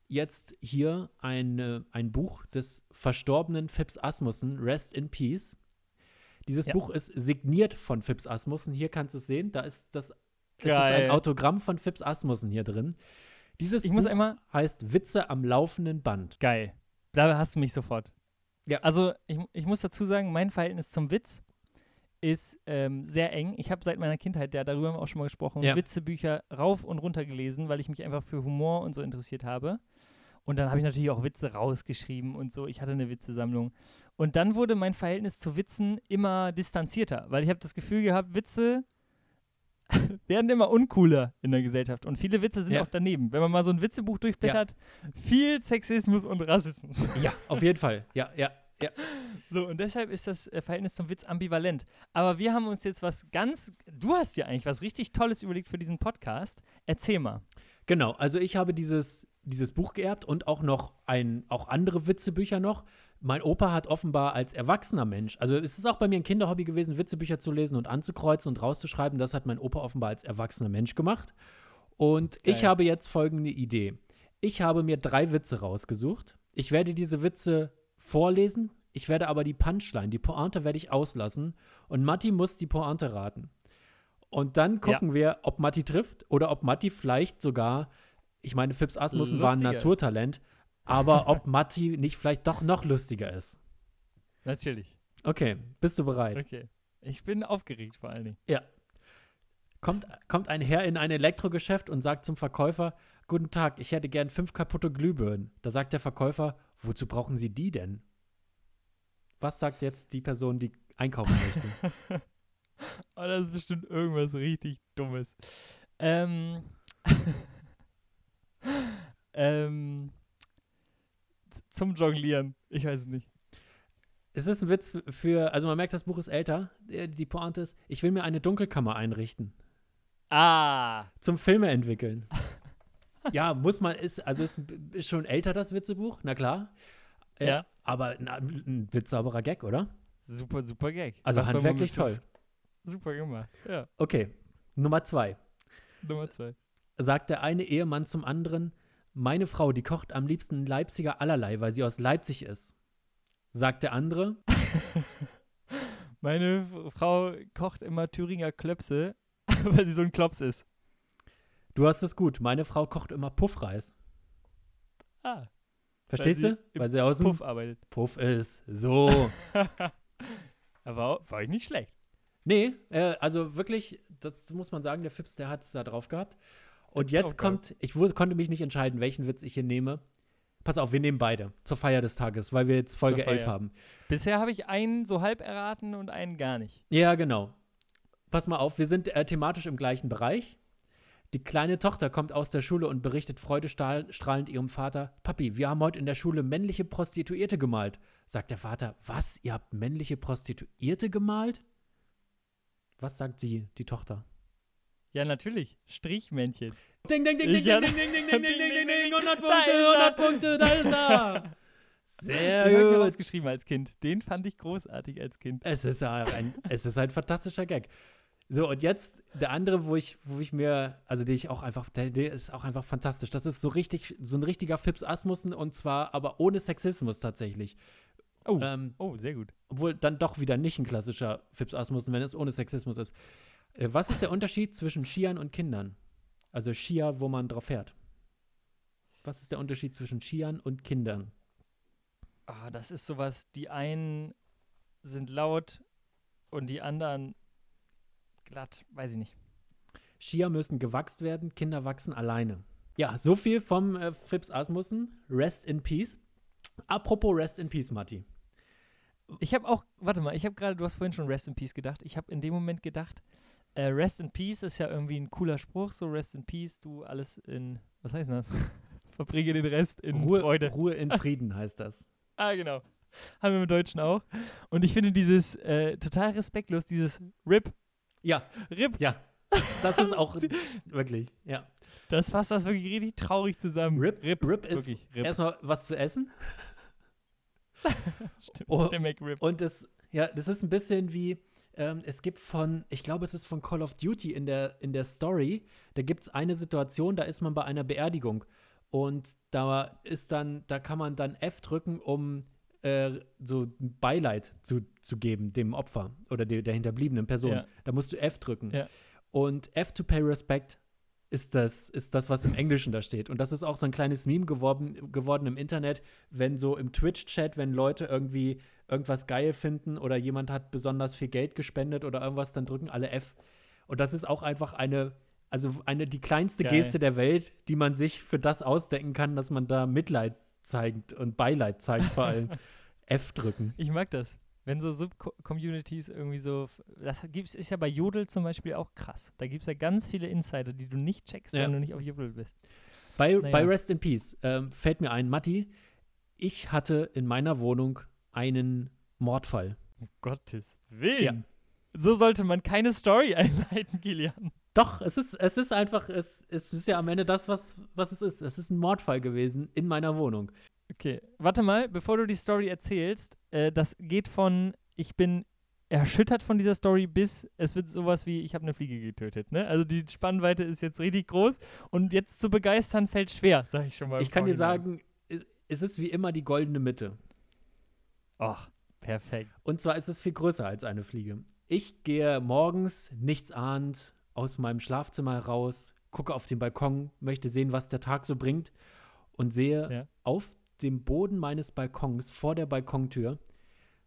S1: jetzt hier eine, ein Buch des verstorbenen Phipps Asmussen, Rest in Peace. Dieses
S2: Ja.
S1: Buch ist signiert von Phipps Asmussen. Hier kannst du es sehen. Da ist das es ist
S2: Geil.
S1: ein Autogramm von Phipps Asmussen hier drin. Dieses
S2: Ich
S1: Buch
S2: muss einmal,
S1: heißt Witze am laufenden Band.
S2: geil. Da hast du mich sofort.
S1: Ja.
S2: Also, ich, ich muss dazu sagen, mein Verhältnis zum Witz ist ähm, sehr eng. Ich habe seit meiner Kindheit, ja, darüber haben wir auch schon mal gesprochen,
S1: Ja.
S2: Witzebücher rauf und runter gelesen, weil ich mich einfach für Humor und so interessiert habe. Und dann habe ich natürlich auch Witze rausgeschrieben und so. Ich hatte eine Witzesammlung. Und dann wurde mein Verhältnis zu Witzen immer distanzierter, weil ich habe das Gefühl gehabt, Witze [laughs] werden immer uncooler in der Gesellschaft. Und viele Witze sind
S1: Ja.
S2: auch daneben. Wenn man mal so ein Witzebuch durchblättert, viel Sexismus und Rassismus. [laughs]
S1: Ja, auf jeden Fall. Ja, ja, ja.
S2: So, und deshalb ist das äh, Verhältnis zum Witz ambivalent. Aber wir haben uns jetzt was ganz, du hast dir eigentlich was richtig Tolles überlegt für diesen Podcast. Erzähl mal.
S1: Genau, also ich habe dieses, dieses Buch geerbt und auch noch ein, auch andere Witzebücher noch. Mein Opa hat offenbar als erwachsener Mensch, also es ist auch bei mir ein Kinderhobby gewesen, Witzebücher zu lesen und anzukreuzen und rauszuschreiben. Das hat mein Opa offenbar als erwachsener Mensch gemacht. Und ich
S2: Geil.
S1: habe jetzt folgende Idee. Ich habe mir drei Witze rausgesucht. Ich werde diese Witze vorlesen. Ich werde aber die Punchline, die Pointe werde ich auslassen. Und Matti muss die Pointe raten. Und dann gucken wir, ob Matti trifft oder ob Matti vielleicht sogar, ich meine, Phipps Asmussen war ein
S2: Lustiger ist.
S1: Naturtalent, aber ob [laughs] Matti nicht vielleicht doch noch lustiger ist.
S2: Natürlich.
S1: Okay, bist du bereit?
S2: Okay. Ich bin aufgeregt vor allen Dingen.
S1: Ja. Kommt, kommt ein Herr in ein Elektrogeschäft und sagt zum Verkäufer, Guten Tag, ich hätte gern fünf kaputte Glühbirnen. Da sagt der Verkäufer, wozu brauchen Sie die denn? Was sagt jetzt die Person, die einkaufen möchte? [laughs]
S2: Oh, das ist bestimmt irgendwas richtig Dummes. Ähm. [laughs] ähm. Zum Jonglieren. Ich weiß es nicht.
S1: es ist ein Witz für, also man merkt, das Buch ist älter. Äh, Die Pointe ist, ich will mir eine Dunkelkammer einrichten.
S2: Ah.
S1: Zum Filme entwickeln. [laughs] ja, muss man, ist, also ist, ist schon älter das Witzebuch, na klar. Äh,
S2: Ja.
S1: Aber na, ein blitzsauberer Gag, oder?
S2: Super, super Gag.
S1: Also
S2: Was
S1: handwerklich toll.
S2: Super gemacht. Ja.
S1: Okay, Nummer zwei.
S2: Nummer zwei.
S1: Sagt der eine Ehemann zum anderen, meine Frau, die kocht am liebsten Leipziger allerlei, weil sie aus Leipzig ist. Sagt der andere, [laughs]
S2: Meine Frau kocht immer Thüringer Klöpse, [laughs] weil sie so ein Klops ist.
S1: du hast es gut, meine Frau kocht immer Puffreis.
S2: Ah.
S1: Verstehst
S2: sie
S1: du? Weil sie aus dem
S2: Puff arbeitet.
S1: Puff ist. So. [laughs]
S2: Aber war ich nicht schlecht.
S1: nee, äh, also wirklich, das muss man sagen, der Fips, der hat es da drauf gehabt. Und
S2: Hat's
S1: jetzt
S2: gehabt.
S1: kommt, ich konnte mich nicht entscheiden, welchen Witz ich hier nehme. Pass auf, wir nehmen beide zur Feier des Tages, weil wir jetzt Folge
S2: Zur
S1: 11
S2: Feier.
S1: haben.
S2: Bisher habe ich einen so halb erraten und einen gar nicht.
S1: Ja, genau. Pass mal auf, wir sind äh, thematisch im gleichen Bereich. Die kleine Tochter kommt aus der Schule und berichtet freudestrahlend ihrem Vater: Papi, wir haben heute in der Schule männliche Prostituierte gemalt. Sagt der Vater: Was? Ihr habt männliche Prostituierte gemalt? Was sagt sie, die Tochter?
S2: Ja, natürlich. Strichmännchen.
S1: Ding, ding, ding, ding, ding, ding, ding, ding, ding, ding, ding, ding, 100
S2: Da ist
S1: Punkte,
S2: er.
S1: 100 Punkte, da ist er. [laughs] Sehr
S2: Den
S1: gut.
S2: ausgeschrieben als Kind. Den fand ich großartig als Kind.
S1: Es ist ein, es ist ein fantastischer Gag. So, und jetzt der andere, wo ich, wo ich mir, also den ich auch einfach, der, der ist auch einfach fantastisch. Das ist so richtig, so ein richtiger Fips Asmussen und zwar aber ohne Sexismus tatsächlich.
S2: Oh,
S1: Ähm,
S2: oh sehr gut.
S1: obwohl dann doch wieder nicht ein klassischer Fips Asmussen, wenn es ohne Sexismus ist. Äh, was ist der Unterschied zwischen Skiern und Kindern? Also Skier, wo man drauf fährt. Was ist der Unterschied zwischen Skiern und Kindern?
S2: Ah, das ist sowas, die einen sind laut und die anderen glatt, weiß ich nicht.
S1: Skier müssen gewachst werden, Kinder wachsen alleine. Ja, so viel vom äh, Fips Asmussen. Rest in Peace. Apropos Rest in Peace, Matti.
S2: Ich habe auch, warte mal, ich habe gerade, du hast vorhin schon Rest in Peace gedacht. Ich habe in dem Moment gedacht, äh, Rest in Peace ist ja irgendwie ein cooler Spruch, so Rest in Peace, du alles in, was heißt das? [laughs] Verbringe den Rest in
S1: Ruhe,
S2: Freude.
S1: Ruhe in [laughs] Frieden heißt das.
S2: Ah, genau. Haben wir im Deutschen auch. Und ich finde dieses äh, total respektlos, dieses RIP,
S1: Ja,
S2: RIP,
S1: ja. Das ist [laughs] auch wirklich, ja.
S2: das fasst das wirklich richtig traurig zusammen.
S1: RIP,
S2: RIP,
S1: RIP ist
S2: wirklich, RIP.
S1: erstmal was zu essen. [laughs]
S2: Stimmt,
S1: Oh,
S2: der McRib.
S1: Und das, ja, das ist ein bisschen wie, ähm, es gibt von, ich glaube, es ist von Call of Duty in der, in der Story, da gibt es eine Situation, da ist man bei einer Beerdigung. Und da ist dann, da kann man dann F drücken, um äh, so Beileid zu, zu geben dem Opfer oder der, der hinterbliebenen Person.
S2: Ja.
S1: Da musst du F drücken.
S2: Ja.
S1: Und F to pay respect ist das, ist das, was im Englischen da steht. Und das ist auch so ein kleines Meme geworden, geworden im Internet, wenn so im Twitch-Chat, wenn Leute irgendwie irgendwas geil finden oder jemand hat besonders viel Geld gespendet oder irgendwas, dann drücken alle F. Und das ist auch einfach eine, also eine, die kleinste
S2: Geil.
S1: Geste der Welt, die man sich für das ausdenken kann, dass man da Mitleid zeigt und Beileid zeigt vor allem. [laughs] F drücken.
S2: Ich mag das. Wenn so Sub-Communities irgendwie so, das gibt's, ist ja bei Jodel zum Beispiel auch krass. Da gibt es ja ganz viele Insider, die du nicht checkst,
S1: Ja.
S2: wenn du nicht auf Jodel bist.
S1: Bei,
S2: Naja.
S1: bei Rest in Peace ähm, fällt mir ein, Matti, ich hatte in meiner Wohnung einen Mordfall.
S2: Um Gottes Willen. So sollte man keine Story [laughs] einleiten, Kilian.
S1: Doch, es ist, es ist einfach, es, es ist ja am Ende das, was, was es ist. Es ist ein Mordfall gewesen in meiner Wohnung.
S2: Okay, warte mal, bevor du die Story erzählst, äh, das geht von, ich bin erschüttert von dieser Story bis, es wird sowas wie, ich habe eine Fliege getötet. Ne? Also die Spannweite ist jetzt richtig groß und jetzt zu begeistern fällt schwer, sag ich schon mal.
S1: Ich kann dir sagen, es- es ist wie immer die goldene Mitte.
S2: Ach, perfekt.
S1: Und zwar ist es viel größer als eine Fliege. Ich gehe morgens nichts ahnt aus meinem Schlafzimmer raus, gucke auf den Balkon, möchte sehen, was der Tag so bringt und sehe
S2: Ja.
S1: auf dem Boden meines Balkons vor der Balkontür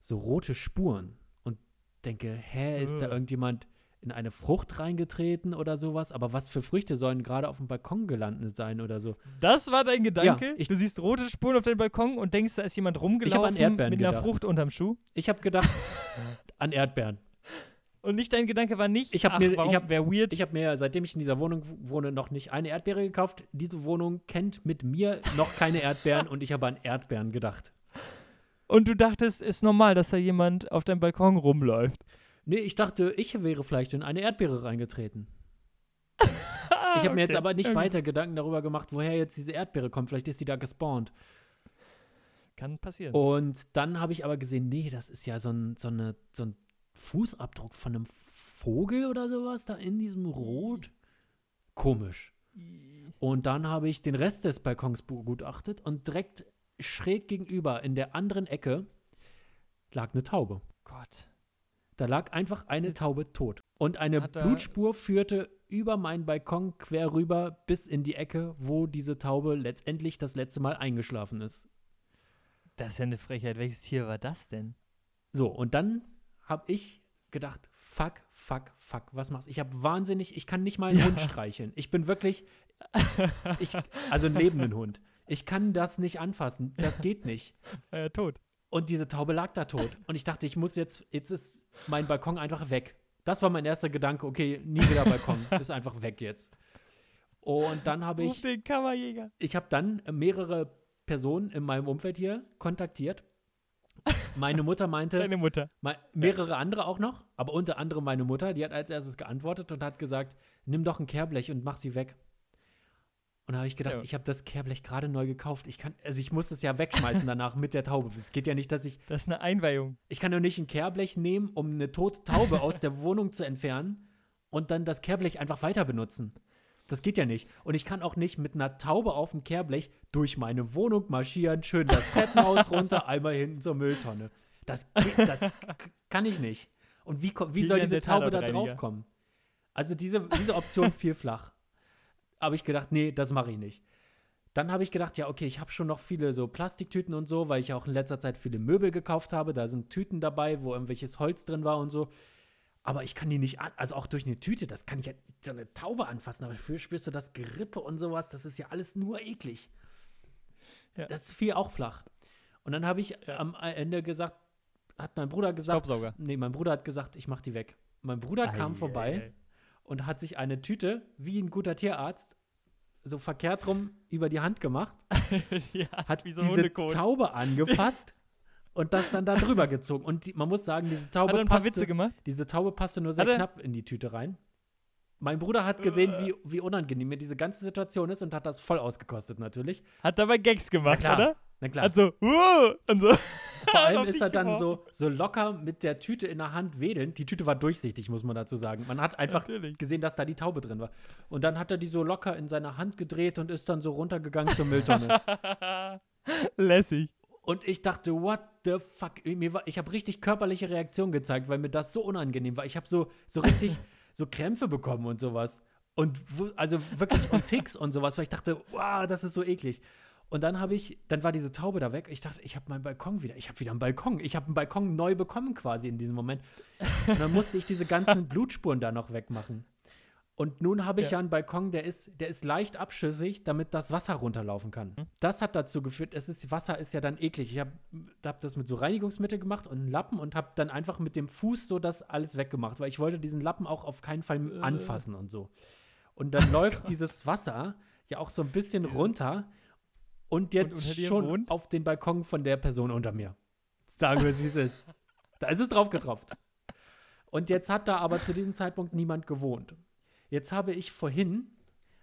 S1: so rote Spuren und denke, hä, ist da
S2: Ugh.
S1: irgendjemand in eine Frucht reingetreten oder sowas? Aber was für Früchte sollen gerade auf dem Balkon gelandet sein oder so?
S2: Das war dein Gedanke?
S1: ich-
S2: du siehst rote Spuren auf deinem Balkon und denkst, da ist jemand rumgelaufen
S1: Erdbeeren
S2: mit einer
S1: gedacht.
S2: Frucht unterm Schuh?
S1: Ich habe gedacht [laughs] an Erdbeeren.
S2: Und nicht dein Gedanke war nicht,
S1: Ich hab
S2: ach,
S1: mir- ich
S2: warum,
S1: hab-
S2: wär weird.
S1: Ich habe mir, seitdem ich in dieser Wohnung wohne, noch nicht eine Erdbeere gekauft. Diese Wohnung kennt mit mir noch keine Erdbeeren und ich habe an Erdbeeren gedacht.
S2: und du dachtest, ist normal, dass da jemand auf deinem Balkon rumläuft.
S1: Nee, ich dachte, ich wäre vielleicht in eine Erdbeere reingetreten. [laughs] Ich habe mir jetzt
S2: Okay.
S1: aber nicht
S2: Okay.
S1: weiter Gedanken darüber gemacht, woher jetzt diese Erdbeere kommt. Vielleicht ist sie da gespawnt.
S2: Kann passieren.
S1: Und dann habe ich aber gesehen, nee, das ist ja so ein, so, eine, so ein Fußabdruck von einem Vogel oder sowas da in diesem Rot. Komisch. Und dann habe ich den Rest des Balkons begutachtet und direkt schräg gegenüber in der anderen Ecke lag eine Taube.
S2: Gott.
S1: Da lag einfach eine Taube tot. Und eine Blutspur führte über meinen Balkon quer rüber bis in die Ecke, wo diese Taube letztendlich das letzte Mal eingeschlafen ist.
S2: Das ist ja eine Frechheit. Welches Tier war das denn?
S1: So, und dann habe ich gedacht, fuck, fuck, fuck, was machst du? Ich habe wahnsinnig, ich kann nicht mal einen
S2: Ja.
S1: Hund streicheln. Ich bin wirklich, ich, also einen lebenden Hund. Ich kann das nicht anfassen. Das geht nicht. [laughs]
S2: Äh, tot.
S1: Und diese Taube lag da tot. Und ich dachte, ich muss jetzt, jetzt ist mein Balkon einfach weg. Das war mein erster Gedanke, okay, nie wieder Balkon, [laughs] ist einfach weg jetzt. Und dann habe
S2: Ruf
S1: ich,
S2: den Kammerjäger.
S1: ich habe dann mehrere Personen in meinem Umfeld hier kontaktiert. Meine Mutter meinte,
S2: Deine Mutter.
S1: Me mehrere andere auch noch, aber unter anderem meine Mutter, die hat als erstes geantwortet und hat gesagt, nimm doch ein Kehrblech und mach sie weg. Und da habe ich gedacht,
S2: Ja.
S1: ich habe das Kehrblech gerade neu gekauft. Ich kann, also ich muss es ja wegschmeißen danach mit der Taube. Es geht ja nicht, dass ich,
S2: Das ist eine Einweihung.
S1: ich kann doch nicht ein Kehrblech nehmen, um eine tote Taube aus der Wohnung zu entfernen und dann das Kehrblech einfach weiter benutzen. Das geht ja nicht. Und ich kann auch nicht mit einer Taube auf dem Kehrblech durch meine Wohnung marschieren, schön das Treppenhaus [laughs] runter, einmal hinten zur Mülltonne. Das, das kann ich nicht. Und wie, wie soll diese Taube da
S2: Tatortreiniger.
S1: drauf kommen? Also diese, diese Option fiel flach. Habe ich gedacht, nee, das mache ich nicht. Dann habe ich gedacht, ja, okay, ich habe schon noch viele so Plastiktüten und so, weil ich auch in letzter Zeit viele Möbel gekauft habe. Da sind Tüten dabei, wo irgendwelches Holz drin war und so. Aber ich kann die nicht an, also auch durch eine Tüte, das kann ich ja so eine Taube anfassen, aber dafür spürst du das Gerippe und sowas, das ist ja alles nur eklig.
S2: Ja.
S1: Das fiel auch flach. Und dann habe ich am Ende gesagt, hat mein Bruder gesagt,
S2: Staubsauger.
S1: nee, mein Bruder hat gesagt, ich mach die weg. Mein Bruder kam
S2: Ei,
S1: vorbei
S2: ei, ei.
S1: und hat sich eine Tüte, wie ein guter Tierarzt, so verkehrt rum über die Hand gemacht, [laughs]
S2: ja,
S1: hat
S2: wie so
S1: diese
S2: Hundekot.
S1: Taube angefasst [laughs] und das dann da drüber gezogen. Und die, man muss sagen, diese Taube
S2: Hat ein paar
S1: passte,
S2: Witze gemacht?
S1: diese Taube passte nur sehr knapp in die Tüte rein. Mein Bruder hat gesehen, wie, wie unangenehm mir diese ganze Situation ist und hat das voll ausgekostet natürlich.
S2: Hat dabei Gags gemacht,
S1: klar.
S2: oder?
S1: Na klar,
S2: Hat so, uh, und so. [laughs]
S1: vor allem [laughs] ist er dann so, so locker mit der Tüte in der Hand wedelnd. Die Tüte war durchsichtig, muss man dazu sagen. Man hat einfach
S2: Natürlich.
S1: gesehen, dass da die Taube drin war. Und dann hat er die so locker in seiner Hand gedreht und ist dann so runtergegangen zur Mülltonne. [laughs]
S2: Lässig.
S1: Und ich dachte, what the fuck? Mir war, ich habe richtig körperliche Reaktion gezeigt, weil mir das so unangenehm war. Ich habe so, so richtig [laughs] so Krämpfe bekommen und sowas. Und also wirklich und Ticks und sowas, weil ich dachte, wow, das ist so eklig. Und dann habe ich, dann war diese Taube da weg. Ich dachte, ich habe meinen Balkon wieder. Ich habe wieder einen Balkon. Ich habe einen Balkon neu bekommen quasi in diesem Moment. Und dann musste ich diese ganzen [laughs] Blutspuren da noch wegmachen. Und nun habe ich ja.
S2: Ja.
S1: einen Balkon, der ist, der ist leicht abschüssig, damit das Wasser runterlaufen kann.
S2: Mhm.
S1: Das hat dazu geführt, es ist, Wasser ist ja dann eklig. Ich habe hab das mit so Reinigungsmittel gemacht und einen Lappen und habe dann einfach mit dem Fuß so das alles weggemacht, weil ich wollte diesen Lappen auch auf keinen Fall
S2: Äh.
S1: anfassen und so. Und dann [laughs] läuft dieses Wasser ja auch so ein bisschen runter und jetzt
S2: dir
S1: schon
S2: wohnt?
S1: auf den Balkon von der Person unter mir. Sagen wir es, wie es ist. [laughs] Da ist es drauf getropft. Und jetzt hat da aber zu diesem Zeitpunkt niemand gewohnt. Jetzt habe ich vorhin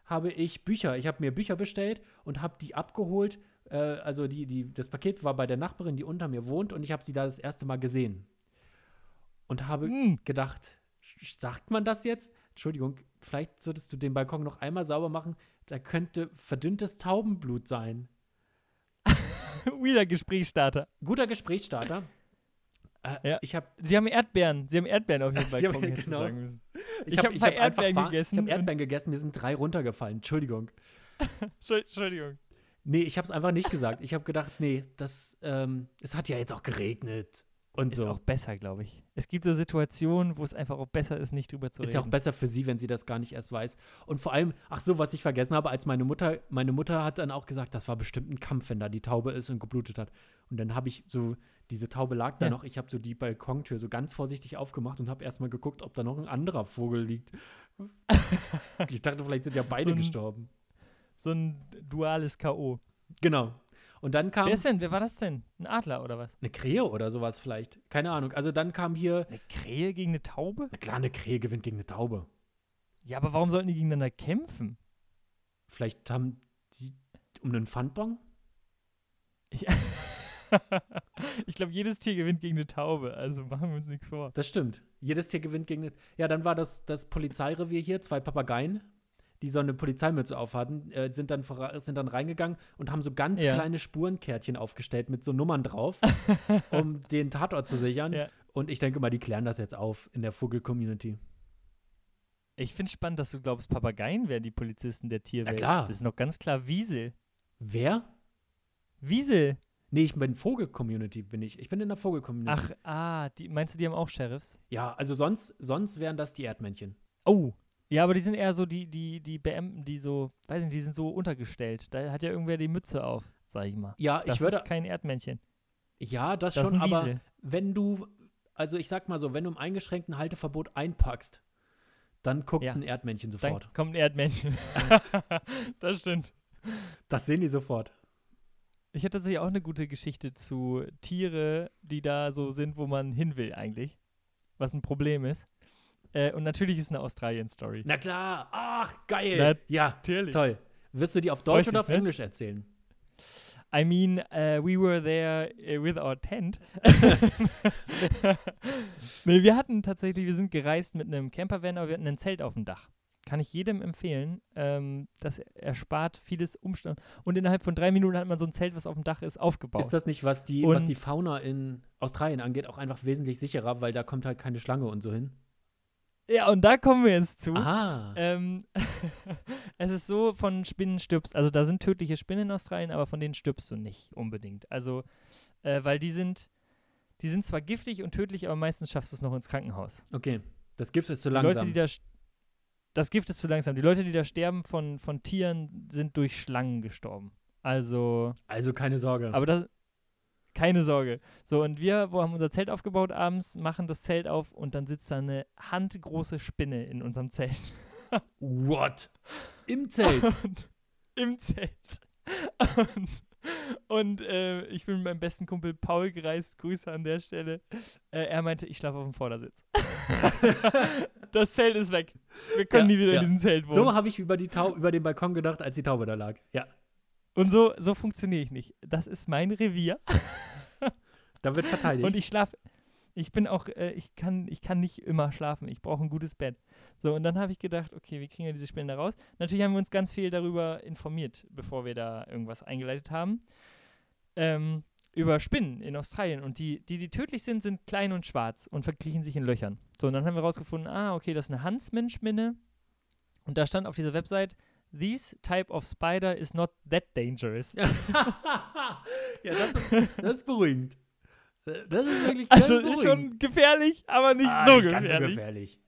S1: habe ich Bücher, ich habe mir Bücher bestellt und habe die abgeholt. Äh, also die, die, das Paket war bei der Nachbarin, die unter mir wohnt, und ich habe sie da das erste Mal gesehen. Und habe
S2: Hm.
S1: gedacht, sagt man das jetzt? Entschuldigung, vielleicht solltest du den Balkon noch einmal sauber machen. Da könnte verdünntes Taubenblut sein. [laughs]
S2: Wieder Gesprächsstarter.
S1: Guter Gesprächsstarter. Äh,
S2: Ja.
S1: Ich habe
S2: Sie haben Erdbeeren. Sie haben Erdbeeren auf jeden [laughs] du
S1: genau.
S2: sagen müssen.
S1: ich
S2: Ich
S1: hab,
S2: hab
S1: hab
S2: Erdbeeren gegessen
S1: Ich habe Erdbeeren gegessen, mir sind drei runtergefallen. Entschuldigung. [laughs]
S2: Entschuld- Entschuldigung.
S1: Nee, ich habe es einfach nicht gesagt. Ich habe gedacht, nee, das, ähm, es hat ja jetzt auch geregnet und
S2: Ist
S1: so.
S2: auch besser, glaube ich. Es gibt so Situationen, wo es einfach auch besser ist, nicht drüber zu
S1: Ist
S2: reden.
S1: ja auch besser für sie, wenn sie das gar nicht erst weiß. Und vor allem, ach so, was ich vergessen habe, als meine Mutter, meine Mutter hat dann auch gesagt, das war bestimmt ein Kampf, wenn da die Taube ist und geblutet hat. Und dann habe ich so, diese Taube lag da
S2: Ja.
S1: noch, ich habe so die Balkontür so ganz vorsichtig aufgemacht und habe erstmal geguckt, ob da noch ein anderer Vogel liegt. [laughs] ich dachte, vielleicht sind ja beide
S2: So ein-
S1: gestorben.
S2: So ein duales K.O.
S1: Genau. Und dann kam
S2: Wer ist denn? Wer war das denn? Ein Adler oder was?
S1: eine Krähe oder sowas vielleicht. Keine Ahnung. Also dann kam hier,
S2: Eine Krähe gegen eine Taube?
S1: na klar, eine Krähe gewinnt gegen eine Taube.
S2: Ja, aber warum sollten die gegeneinander kämpfen?
S1: Vielleicht haben die um einen Pfandbon?
S2: Ich, [laughs] [laughs] ich glaube, jedes Tier gewinnt gegen eine Taube. Also machen wir uns nichts vor.
S1: Das stimmt. Jedes Tier gewinnt gegen eine. Ja, dann war das das Polizeirevier hier, zwei Papageien, die so eine Polizeimütze aufhatten, äh, sind, dann sind dann reingegangen und haben so ganz
S2: Ja.
S1: kleine Spurenkärtchen aufgestellt mit so Nummern drauf, [laughs] um den Tatort zu sichern.
S2: Ja.
S1: Und ich denke mal, die klären das jetzt auf in der Vogel-Community.
S2: Ich finde spannend, dass du glaubst, Papageien wären die Polizisten der Tierwelt.
S1: klar.
S2: Das ist noch ganz klar Wiesel.
S1: Wer?
S2: Wiesel.
S1: Nee, ich bin Vogel-Community, bin ich. Ich bin in der Vogel-Community.
S2: Ach, ah, die, meinst du, die haben auch Sheriffs?
S1: Ja, also sonst, sonst wären das die Erdmännchen.
S2: Oh. Ja, aber die sind eher so die, die, die Beamten, die so, weiß nicht, die sind so untergestellt. Da hat ja irgendwer die Mütze auf, sag ich mal.
S1: Ja,
S2: Das
S1: ich würde.
S2: ist kein Erdmännchen.
S1: Ja, das,
S2: Das
S1: schon, aber wenn du, also ich sag mal so, wenn du im eingeschränkten Halteverbot einpackst, Dann guckt
S2: Ja.
S1: ein Erdmännchen
S2: Dann
S1: sofort.
S2: kommt ein Erdmännchen. [laughs] das stimmt.
S1: Das sehen die sofort.
S2: Ich hätte tatsächlich auch eine gute Geschichte zu Tiere, die da so sind, wo man hin will eigentlich. Was ein Problem ist. Äh, und natürlich ist eine Australien-Story.
S1: Na klar. Ach, geil.
S2: Na-
S1: ja,
S2: Natürlich.
S1: toll. Wirst du die auf Deutsch
S2: Weiß
S1: oder
S2: ich,
S1: auf
S2: ne?
S1: Englisch erzählen?
S2: I mean, uh, we were there uh, with our tent. [laughs] [laughs] nee, wir hatten tatsächlich, wir sind gereist mit einem Campervan, aber wir hatten ein Zelt auf dem Dach. Kann ich jedem empfehlen. Ähm, das erspart vieles Umstand. Und innerhalb von drei Minuten hat man so ein Zelt, was auf dem Dach ist, aufgebaut.
S1: Ist das nicht, was die, was
S2: Und-
S1: die Fauna in Australien angeht, auch einfach wesentlich sicherer, weil da kommt halt keine Schlange und so hin?
S2: ja, und da kommen wir jetzt zu.
S1: Aha.
S2: Ähm, [laughs] es ist so, von Spinnen stirbst, also da sind tödliche Spinnen in Australien, aber von denen stirbst du nicht unbedingt. Also, äh, weil die sind, die sind zwar giftig und tödlich, aber meistens schaffst du es noch ins Krankenhaus.
S1: Okay. Das Gift ist zu
S2: Die
S1: langsam.
S2: Leute, die da, das Gift ist zu langsam. Die Leute, die da sterben von, von Tieren, sind durch Schlangen gestorben. Also,
S1: also keine Sorge.
S2: aber das, keine Sorge. So, und wir wo haben unser Zelt aufgebaut abends, machen das Zelt auf und dann sitzt da eine handgroße Spinne in unserem Zelt.
S1: What? [laughs] Im Zelt.
S2: Und, Im Zelt. [laughs] Und, und äh, ich bin mit meinem besten Kumpel Paul gereist. Grüße an der Stelle. Äh, er meinte, ich schlafe auf dem Vordersitz. [laughs] das Zelt ist weg. Wir können
S1: Ja,
S2: nie wieder
S1: ja.
S2: in diesem Zelt wohnen.
S1: so habe ich über, die Tau über den Balkon gedacht, als die Taube da lag. Ja.
S2: und so, so funktioniere ich nicht. Das ist mein Revier. [laughs]
S1: Da wird verteidigt.
S2: Und ich schlafe. Ich bin auch, äh, ich kann, ich kann nicht immer schlafen. Ich brauche ein gutes Bett. So, und dann habe ich gedacht, okay, wie kriegen wir diese Spinnen da raus? Natürlich haben wir uns ganz viel darüber informiert, bevor wir da irgendwas eingeleitet haben. Ähm, über Spinnen in Australien. Und die, die, die tödlich sind, sind klein und schwarz und verkriechen sich in Löchern. So, und dann haben wir rausgefunden, ah, okay, das ist eine Huntsman-Spinne. Und da stand auf dieser Website, This type of spider is not that dangerous. [laughs]
S1: ja, das ist, das ist beruhigend. Das ist wirklich
S2: Also ist schon gefährlich, aber nicht
S1: ah,
S2: so
S1: nicht
S2: gefährlich.
S1: ganz so gefährlich.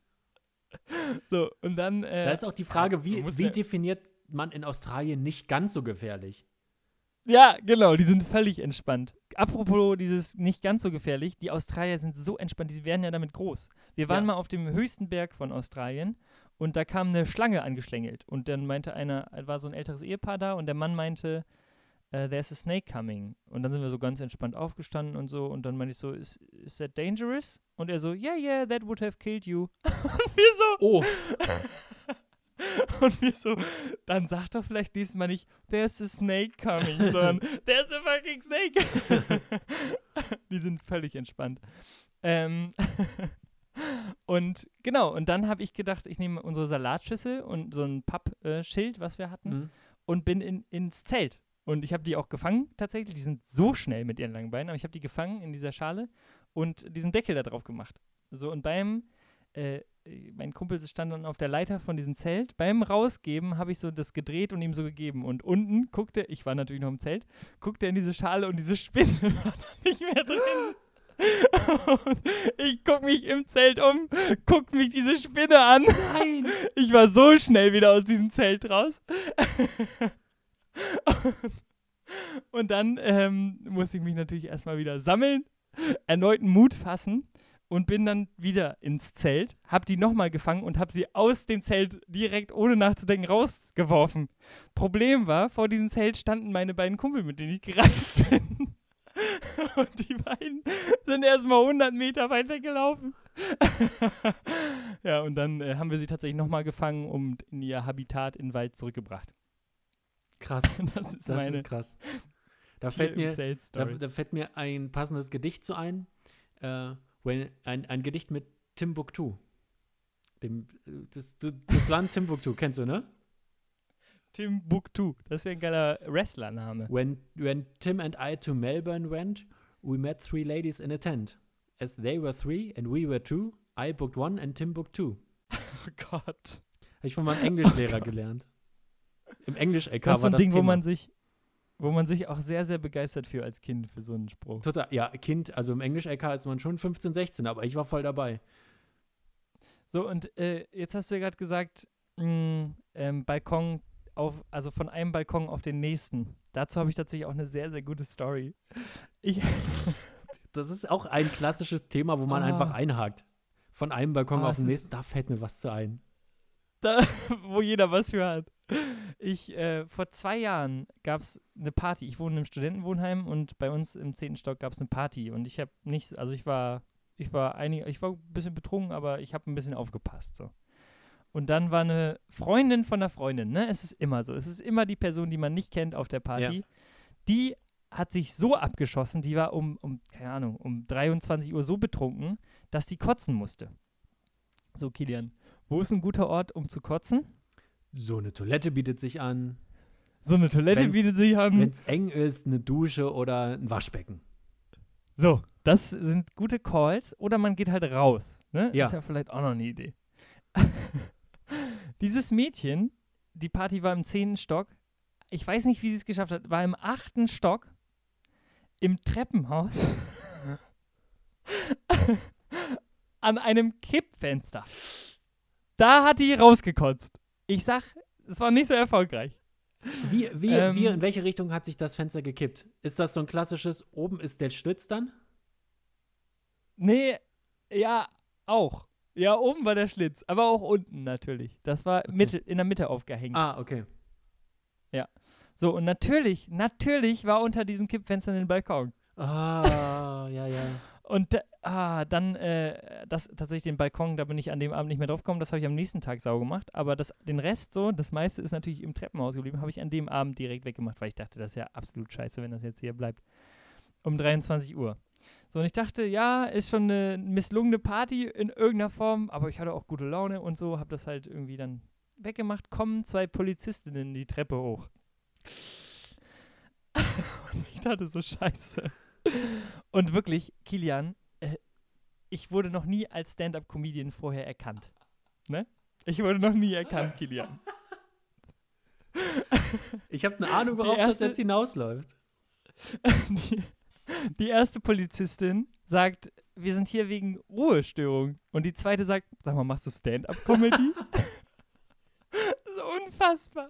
S2: So, und dann. Äh,
S1: Da ist auch die Frage, wie, wie
S2: ja-
S1: definiert man in Australien nicht ganz so gefährlich?
S2: ja, genau, die sind völlig entspannt. Apropos dieses nicht ganz so gefährlich, die Australier sind so entspannt, die werden ja damit groß. Wir waren
S1: Ja.
S2: mal auf dem höchsten Berg von Australien und da kam eine Schlange angeschlängelt. Und dann meinte einer, war so ein älteres Ehepaar da und der Mann meinte, äh, there's a snake coming. Und dann sind wir so ganz entspannt aufgestanden und so. Und dann meinte ich so, is, is that dangerous? Und er so, yeah, yeah, that would have killed you. [laughs] und wir so,
S1: Oh, [laughs]
S2: Und wir so, dann sag doch vielleicht nächstes Mal nicht, there's a snake coming, [laughs] sondern there's a fucking snake. Die sind völlig entspannt. Ähm, und genau, und dann habe ich gedacht, ich nehme unsere Salatschüssel und so ein Pappschild, was wir hatten,
S1: mhm.
S2: und bin in, ins Zelt. Und ich habe die auch gefangen, tatsächlich. Die sind so schnell mit ihren langen Beinen, aber ich habe die gefangen in dieser Schale und diesen Deckel da drauf gemacht. So, und beim, äh, mein Kumpel stand dann auf der Leiter von diesem Zelt. Beim Rausgeben habe ich so das gedreht und ihm so gegeben. Und unten guckte, ich war natürlich noch im Zelt, guckte er in diese Schale und diese Spinne [laughs] war da nicht mehr drin. Und [laughs] ich guck mich im Zelt um, guck mich diese Spinne an.
S1: Nein! [laughs]
S2: Ich war so schnell wieder aus diesem Zelt raus. [laughs] und, dann ähm, musste ich mich natürlich erstmal wieder sammeln, erneuten Mut fassen und bin dann wieder ins Zelt, hab die nochmal gefangen und hab sie aus dem Zelt direkt ohne nachzudenken rausgeworfen. Problem war, vor diesem Zelt standen meine beiden Kumpel, mit denen ich gereist [laughs] bin. Und die beiden sind erstmal 100 Meter weiter gelaufen. [laughs] ja, und dann äh, haben wir sie tatsächlich nochmal gefangen und in ihr Habitat in den Wald zurückgebracht.
S1: Krass, [laughs]
S2: Das ist
S1: das
S2: meine
S1: ist krass. Da fällt, mir, da, da fällt mir ein passendes Gedicht zu ein. Äh, when, ein, ein Gedicht mit Timbuktu. Dem, äh, das, das Land Timbuktu, kennst du, ne?
S2: Timbuktu. Das wäre ein geiler Wrestlername.
S1: When, when Tim and I to Melbourne went, we met three ladies in a tent. As they were three and we were two, I booked one and Tim booked two.
S2: Oh Gott.
S1: Habe ich von meinem Englischlehrer
S2: Gott.
S1: gelernt. Im Englisch-LK
S2: Das ist so
S1: war
S2: ein
S1: das
S2: Ding,
S1: Thema.
S2: wo man sich wo man sich auch sehr, sehr begeistert für als Kind für so einen Spruch.
S1: Total, ja, Kind, also im Englisch-LK ist man schon 15, 16, aber ich war voll dabei.
S2: So, und äh, jetzt hast du ja gerade gesagt, mh, ähm, Balkon auf, also von einem Balkon auf den nächsten. Dazu habe ich tatsächlich auch eine sehr, sehr gute Story. Ich, [laughs]
S1: Das ist auch ein klassisches Thema, wo man
S2: Ah.
S1: einfach einhakt. Von einem Balkon
S2: Ah,
S1: auf den nächsten, da fällt mir was zu ein.
S2: Da, [laughs] wo jeder was für hat. Ich, äh, vor zwei Jahren gab es eine Party. Ich wohne im Studentenwohnheim und bei uns im zehnten Stock gab es eine Party. Und ich habe nicht, also ich war, ich war einig, ich war ein bisschen betrunken, aber ich habe ein bisschen aufgepasst. So. Und dann war eine Freundin von einer Freundin, ne? Es ist immer so. Es ist immer die Person, die man nicht kennt auf der Party.
S1: Ja.
S2: Die hat sich so abgeschossen, die war um, um, keine Ahnung, um 23 Uhr so betrunken, dass sie kotzen musste. So, Kilian, wo ist ein guter Ort, um zu kotzen?
S1: So eine Toilette bietet sich an.
S2: So eine Toilette
S1: Wenn's-
S2: bietet sich an.
S1: Wenn es eng ist, eine Dusche oder ein Waschbecken.
S2: So, das sind gute Calls. Oder man geht halt raus. Ne?
S1: Ja.
S2: Ist ja vielleicht auch noch eine Idee. [laughs] Dieses Mädchen, die Party war im zehnten Stock. Ich weiß nicht, wie sie es geschafft hat. War im achten Stock im Treppenhaus [laughs] [laughs] an einem Kippfenster. Da hat die rausgekotzt. Ich sag, es war nicht so erfolgreich.
S1: Wie, wie,
S2: Ähm.
S1: wie, in welche Richtung hat sich das Fenster gekippt? Ist das so ein klassisches, oben ist der Schlitz dann?
S2: Nee, ja, auch. Ja, oben war der Schlitz, aber auch unten natürlich. Das war
S1: Okay.
S2: mittel, in der Mitte aufgehängt.
S1: Ah, okay.
S2: So, und natürlich, natürlich war unter diesem Kippfenster ein Balkon.
S1: Ah, ja, ja. [laughs]
S2: Und ah, dann, äh, das tatsächlich den Balkon, da bin ich an dem Abend nicht mehr drauf gekommen, das habe ich am nächsten Tag sauber gemacht. Aber das, den Rest so, das meiste ist natürlich im Treppenhaus geblieben, habe ich an dem Abend direkt weggemacht, weil ich dachte, das ist ja absolut scheiße, wenn das jetzt hier bleibt. Um 23 Uhr. So, und ich dachte, ja, ist schon eine misslungene Party in irgendeiner Form, aber ich hatte auch gute Laune und so, habe das halt irgendwie dann weggemacht. Kommen zwei Polizistinnen die Treppe hoch. [laughs] und ich dachte so, scheiße. Und wirklich, Kilian, äh, ich wurde noch nie als Stand-up-Comedian vorher erkannt. Ne? Ich wurde noch nie erkannt, Kilian. [laughs]
S1: Ich habe eine Ahnung, worauf das
S2: erste-
S1: jetzt hinausläuft. [laughs]
S2: Die, die erste Polizistin sagt, wir sind hier wegen Ruhestörung. Und die zweite sagt, sag mal, machst du Stand-up-Comedy? [laughs] so unfassbar.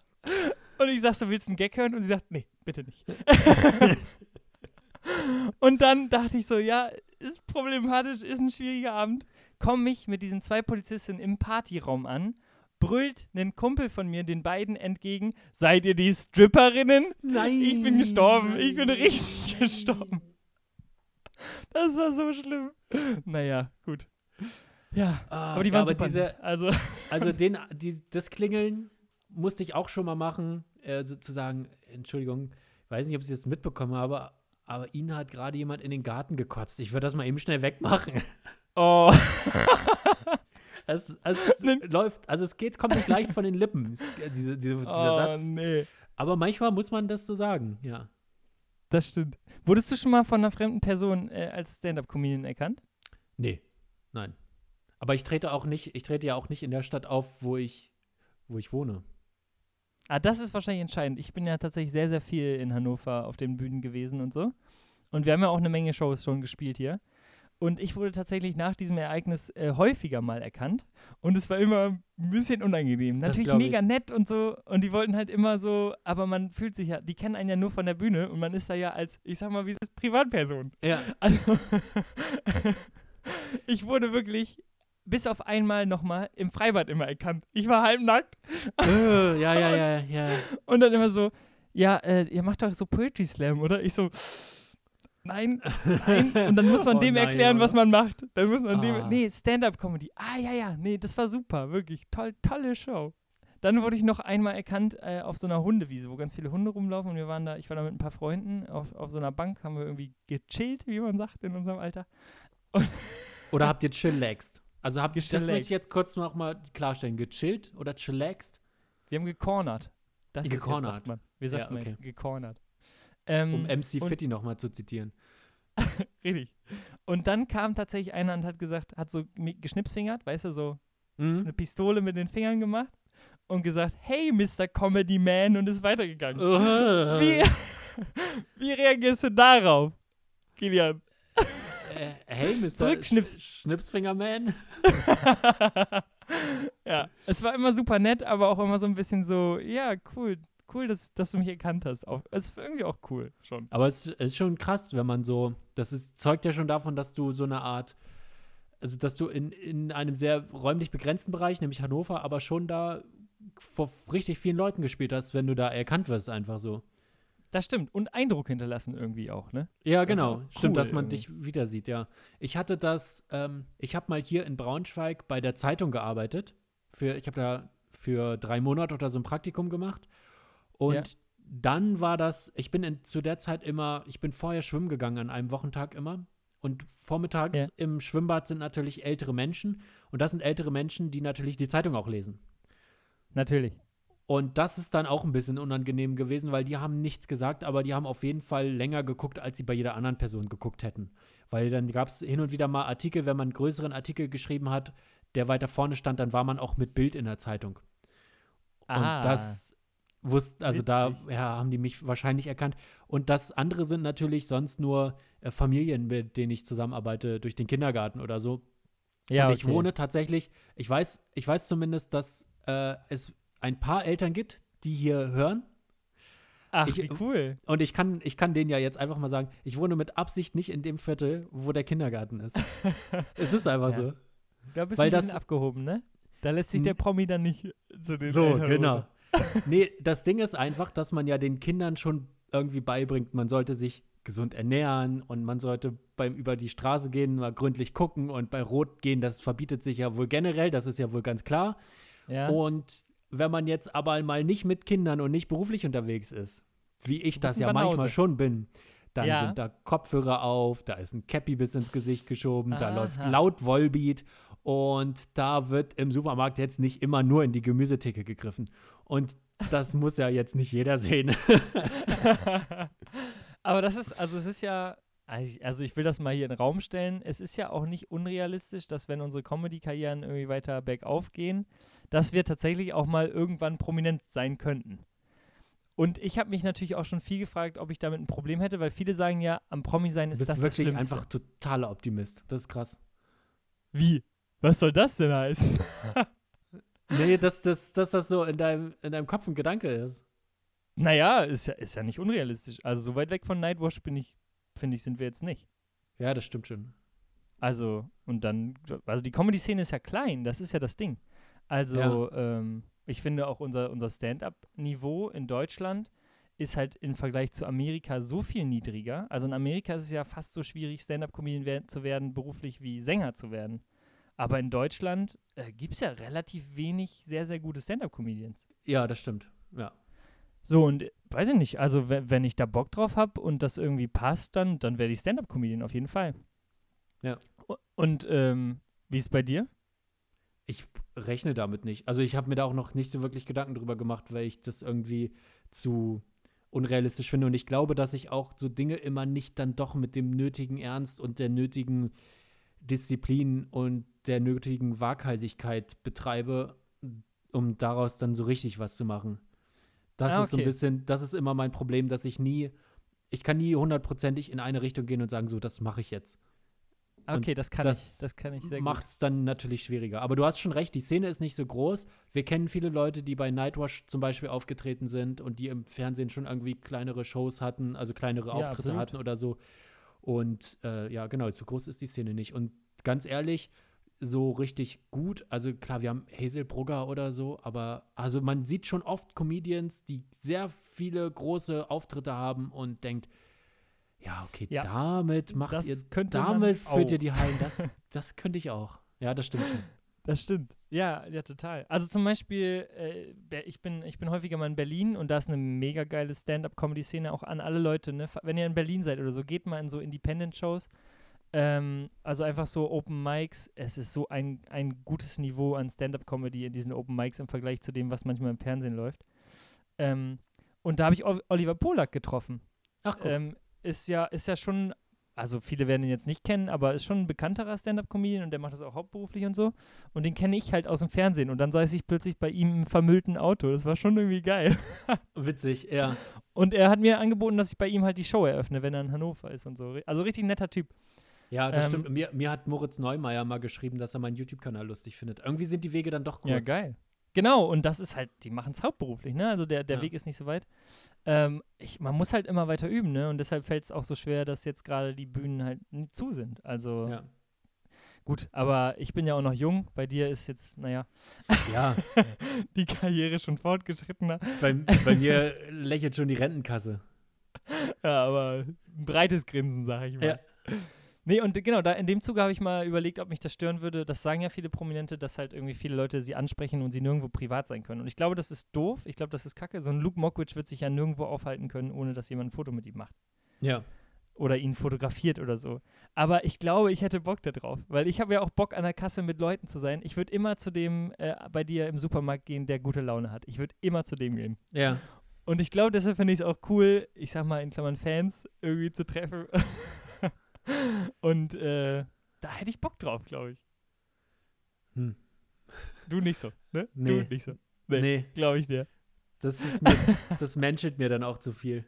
S2: Und ich sag so, willst du einen Gag hören? Und sie sagt, nee, bitte nicht. Und dann dachte ich so, ja, ist problematisch, ist ein schwieriger Abend. Komme ich mit diesen zwei Polizistinnen im Partyraum an, brüllt ein Kumpel von mir den beiden entgegen, seid ihr die Stripperinnen?
S1: Nein.
S2: Ich bin gestorben. Ich bin richtig
S1: nein.
S2: gestorben. Das war so schlimm. Naja, gut. Ja,
S1: Ah,
S2: aber die
S1: ja,
S2: waren
S1: aber
S2: super
S1: diese.
S2: Also, [laughs]
S1: Also den, die, das Klingeln musste ich auch schon mal machen, äh, sozusagen, Entschuldigung, ich weiß nicht, ob ich es jetzt mitbekommen habe, aber Ihnen hat gerade jemand in den Garten gekotzt. Ich würde das mal eben schnell wegmachen. [laughs]
S2: oh. [laughs]
S1: Es, es
S2: Ne-
S1: läuft, also es geht, kommt nicht leicht von den Lippen, es- diese, diese, dieser
S2: oh,
S1: Satz.
S2: nee.
S1: Aber manchmal muss man das so sagen, ja.
S2: Das stimmt. Wurdest du schon mal von einer fremden Person äh, als Stand-Up-Comedian erkannt?
S1: Nee, nein. Aber ich trete auch nicht, ich trete ja auch nicht in der Stadt auf, wo ich, wo ich wohne.
S2: Ah, das ist wahrscheinlich entscheidend. Ich bin ja tatsächlich sehr, sehr viel in Hannover auf den Bühnen gewesen und so. Und wir haben ja auch eine Menge Shows schon gespielt hier. Und ich wurde tatsächlich nach diesem Ereignis äh, häufiger mal erkannt. Und es war immer ein bisschen unangenehm.
S1: Das
S2: Natürlich mega nett und so. Und die wollten halt immer so, aber man fühlt sich ja, die kennen einen ja nur von der Bühne und man ist da ja als, ich sag mal, wie es ist, Privatperson.
S1: Ja,
S2: Also, [laughs] ich wurde wirklich bis auf einmal nochmal im Freibad immer erkannt. Ich war halbnackt
S1: äh, [laughs] ja, ja, ja, ja.
S2: und dann immer so, ja, äh, ihr macht doch so Poetry Slam, oder? Ich so, nein, nein. Und dann muss [laughs] man
S1: Oh
S2: dem
S1: nein,
S2: erklären,
S1: oder?
S2: was man macht. Dann muss man
S1: Ah.
S2: dem, nee, Stand-Up-Comedy. Ah, ja, ja, nee, das war super, wirklich. Toll, tolle Show. Dann wurde ich noch einmal erkannt äh, auf so einer Hundewiese, wo ganz viele Hunde rumlaufen und wir waren da, ich war da mit ein paar Freunden auf, auf so einer Bank, haben wir irgendwie gechillt, wie man sagt in unserem Alter.
S1: Oder habt ihr chillaxed? Also habt das
S2: Gechillaxed.
S1: möchte ich jetzt kurz noch mal klarstellen. Gechillt oder chillaxed?
S2: Wir haben gecornert. Das ist jetzt,
S1: Gecornert.
S2: sagt man. Wie sagt
S1: Ja,
S2: man
S1: okay.
S2: jetzt? Gecornert. Ähm,
S1: Um MC Fitty noch mal zu zitieren. [laughs]
S2: Richtig. Und dann kam tatsächlich einer und hat gesagt, hat so geschnipsfingert, weißt du, so
S1: Mhm.
S2: eine Pistole mit den Fingern gemacht und gesagt, hey, Mr. Comedy Man und ist weitergegangen.
S1: Uh.
S2: Wie, [laughs] wie reagierst du darauf, Kilian? [laughs]
S1: Äh, hey, Mr.
S2: Zurückschnips-
S1: Sch Schnipsfingerman. [laughs]
S2: ja, es war immer super nett, aber auch immer so ein bisschen so, ja, cool, cool, dass, dass du mich erkannt hast. Auch, es ist irgendwie auch cool schon.
S1: Aber es ist schon krass, wenn man so, das ist, zeugt ja schon davon, dass du so eine Art also dass du in, in einem sehr räumlich begrenzten Bereich, nämlich Hannover, aber schon da vor richtig vielen Leuten gespielt hast, wenn du da erkannt wirst, einfach so.
S2: Das stimmt. Und Eindruck hinterlassen irgendwie auch, ne?
S1: Ja,
S2: Das ist
S1: genau.
S2: auch
S1: Stimmt,
S2: cool
S1: dass man
S2: irgendwie.
S1: dich wieder sieht, ja. Ich hatte das, ähm, ich habe mal hier in Braunschweig bei der Zeitung gearbeitet. Für, ich habe da für drei Monate oder so ein Praktikum gemacht. Und
S2: Ja.
S1: dann war das, ich bin in, zu der Zeit immer, ich bin vorher schwimmen gegangen an einem Wochentag immer. Und vormittags
S2: Ja.
S1: im Schwimmbad sind natürlich ältere Menschen. Und das sind ältere Menschen, die natürlich die Zeitung auch lesen.
S2: Natürlich.
S1: Und das ist dann auch ein bisschen unangenehm gewesen, weil die haben nichts gesagt, aber die haben auf jeden Fall länger geguckt, als sie bei jeder anderen Person geguckt hätten. Weil dann gab es hin und wieder mal Artikel, wenn man einen größeren Artikel geschrieben hat, der weiter vorne stand, dann war man auch mit Bild in der Zeitung.
S2: Ah.
S1: Und das wussten, also da
S2: Witzig.
S1: ja, haben die mich wahrscheinlich erkannt. Und das andere sind natürlich sonst nur äh, Familien, mit denen ich zusammenarbeite, durch den Kindergarten oder so.
S2: ja,
S1: und ich
S2: okay.
S1: wohne tatsächlich, ich weiß, ich weiß zumindest, dass äh, es ein paar Eltern gibt, die hier hören.
S2: Ach,
S1: ich-
S2: wie cool.
S1: Und ich kann, ich kann denen ja jetzt einfach mal sagen, ich wohne mit Absicht nicht in dem Viertel, wo der Kindergarten ist. [laughs] es ist einfach
S2: Ja.
S1: so.
S2: Da bist
S1: Weil
S2: du ein bisschen
S1: das-
S2: abgehoben, ne? Da lässt sich der Promi dann nicht zu den
S1: So,
S2: Eltern
S1: genau.
S2: runter. [laughs]
S1: nee, das Ding ist einfach, dass man ja den Kindern schon irgendwie beibringt, man sollte sich gesund ernähren und man sollte beim über die Straße gehen mal gründlich gucken und bei Rot gehen, das verbietet sich ja wohl generell, das ist ja wohl ganz klar.
S2: Ja.
S1: Und wenn man jetzt aber mal nicht mit Kindern und nicht beruflich unterwegs ist, wie ich das ja manchmal
S2: Banause.
S1: schon bin, dann
S2: Ja.
S1: sind da Kopfhörer auf, da ist ein Cappy bis ins Gesicht geschoben, da
S2: Aha.
S1: läuft laut Volbeat und da wird im Supermarkt jetzt nicht immer nur in die Gemüsetheke gegriffen. Und das muss ja jetzt nicht jeder sehen. [laughs]
S2: Aber das ist, also es ist ja, also ich- also ich will das mal hier in den Raum stellen, es ist ja auch nicht unrealistisch, dass wenn unsere Comedy-Karrieren irgendwie weiter bergauf gehen, dass wir tatsächlich auch mal irgendwann prominent sein könnten. Und ich habe mich natürlich auch schon viel gefragt, ob ich damit ein Problem hätte, weil viele sagen ja, am Promi sein
S1: Du
S2: ist
S1: bist
S2: das das
S1: wirklich
S2: Schlimmste.
S1: einfach totaler Optimist. Das ist krass.
S2: Wie? Was soll das denn heißen? [laughs] [laughs]
S1: Nee, dass, dass, dass das so in deinem, in deinem Kopf ein Gedanke ist.
S2: naja, ist ja, ist ja nicht unrealistisch. Also so weit weg von Nightwash bin ich, finde ich, sind wir jetzt nicht.
S1: Ja, das stimmt schon.
S2: Also, und dann, also die Comedy-Szene ist ja klein, das ist ja das Ding. Also, ähm, ich finde auch unser, unser Stand-up-Niveau in Deutschland ist halt im Vergleich zu Amerika so viel niedriger. Also in Amerika ist es ja fast so schwierig, Stand-up-Comedian wer zu werden, beruflich wie Sänger zu werden. Aber in Deutschland äh, gibt es ja relativ wenig sehr, sehr gute Stand-up-Comedians.
S1: Ja, das stimmt. Ja.
S2: So, und weiß ich nicht, also wenn, ich da Bock drauf habe und das irgendwie passt, dann, dann werde ich Stand-up-Comedian auf jeden Fall.
S1: Ja.
S2: Und ähm, wie ist bei dir?
S1: Ich rechne damit nicht. Also ich habe mir da auch noch nicht so wirklich Gedanken drüber gemacht, weil ich das irgendwie zu unrealistisch finde. Und ich glaube, dass ich auch so Dinge immer nicht dann doch mit dem nötigen Ernst und der nötigen Disziplin und der nötigen Waghalsigkeit betreibe, um daraus dann so richtig was zu machen. Das
S2: Ah,
S1: ist so ein
S2: okay.
S1: bisschen, das ist immer mein Problem, dass ich nie, ich kann nie hundertprozentig in eine Richtung gehen und sagen, so, das mache ich jetzt.
S2: Okay, das kann
S1: das
S2: ich, das kann ich sehr
S1: macht es dann natürlich schwieriger. Aber du hast schon recht, die Szene ist nicht so groß. Wir kennen viele Leute, die bei Nightwash zum Beispiel aufgetreten sind und die im Fernsehen schon irgendwie kleinere Shows hatten, also kleinere
S2: Ja,
S1: Auftritte
S2: absolut.
S1: hatten oder so. Und äh, ja, genau, so groß ist die Szene nicht. Und ganz ehrlich, so richtig gut, also klar, wir haben Hazel Brugger oder so, aber also man sieht schon oft Comedians, die sehr viele große Auftritte haben und denkt, ja, okay,
S2: Ja,
S1: damit macht
S2: das
S1: ihr,
S2: könnte man
S1: damit füllt ihr die Hallen, das, das könnte ich auch. Ja, das stimmt schon. [laughs]
S2: Das stimmt. Ja, ja, total. Also zum Beispiel, äh, ich, bin, ich bin häufiger mal in Berlin und da ist eine mega geile Stand-up-Comedy-Szene auch an alle Leute. Ne? Wenn ihr in Berlin seid oder so, geht mal in so Independent-Shows. Ähm, also einfach so Open Mics. Es ist so ein, ein gutes Niveau an Stand-up-Comedy in diesen Open Mics im Vergleich zu dem, was manchmal im Fernsehen läuft. Ähm, und da habe ich Ol- Oliver Polak getroffen.
S1: Ach, guck.
S2: Ähm, ist ja, ist ja schon, also viele werden ihn jetzt nicht kennen, aber ist schon ein bekannterer Stand-Up-Comedian und der macht das auch hauptberuflich und so. Und den kenne ich halt aus dem Fernsehen und dann saß ich plötzlich bei ihm im vermüllten Auto. Das war schon irgendwie geil. [laughs]
S1: Witzig, ja.
S2: Und er hat mir angeboten, dass ich bei ihm halt die Show eröffne, wenn er in Hannover ist und so. Also richtig netter Typ.
S1: Ja, das
S2: Ähm,
S1: stimmt. Mir, mir hat Moritz Neumeier mal geschrieben, dass er meinen YouTube-Kanal lustig findet. Irgendwie sind die Wege dann doch kurz.
S2: Ja, geil. Genau, und das ist halt, die machen es hauptberuflich, ne? Also der, der
S1: Ja.
S2: Weg ist nicht so weit. Ähm, ich, man muss halt immer weiter üben, ne? Und deshalb fällt es auch so schwer, dass jetzt gerade die Bühnen halt nicht zu sind. Also
S1: Ja.
S2: Gut, aber ich bin ja auch noch jung. Bei dir ist jetzt, naja,
S1: Ja, [laughs]
S2: die Karriere schon fortgeschrittener.
S1: bei, bei mir lächelt schon die Rentenkasse. [laughs]
S2: Ja, aber ein breites Grinsen, sag ich mal.
S1: Ja.
S2: Nee, und genau, da in dem Zuge habe ich mal überlegt, ob mich das stören würde. Das sagen ja viele Prominente, dass halt irgendwie viele Leute sie ansprechen und sie nirgendwo privat sein können. Und ich glaube, das ist doof. Ich glaube, das ist kacke. So ein Luke Mockridge wird sich ja nirgendwo aufhalten können, ohne dass jemand ein Foto mit ihm macht.
S1: Ja.
S2: Oder ihn fotografiert oder so. Aber ich glaube, ich hätte Bock darauf. Weil ich habe ja auch Bock, an der Kasse mit Leuten zu sein. Ich würde immer zu dem äh, bei dir im Supermarkt gehen, der gute Laune hat. Ich würde immer zu dem gehen.
S1: Ja.
S2: Und ich glaube, deshalb finde ich es auch cool, ich sag mal in Klammern Fans irgendwie zu treffen. [laughs] Und äh, da hätte ich Bock drauf, glaube ich.
S1: Hm.
S2: Du nicht so, ne?
S1: Nee.
S2: Du nicht so.
S1: Nee,
S2: Nee. Glaube ich dir.
S1: das ist mir, [laughs] das menschelt mir dann auch zu viel.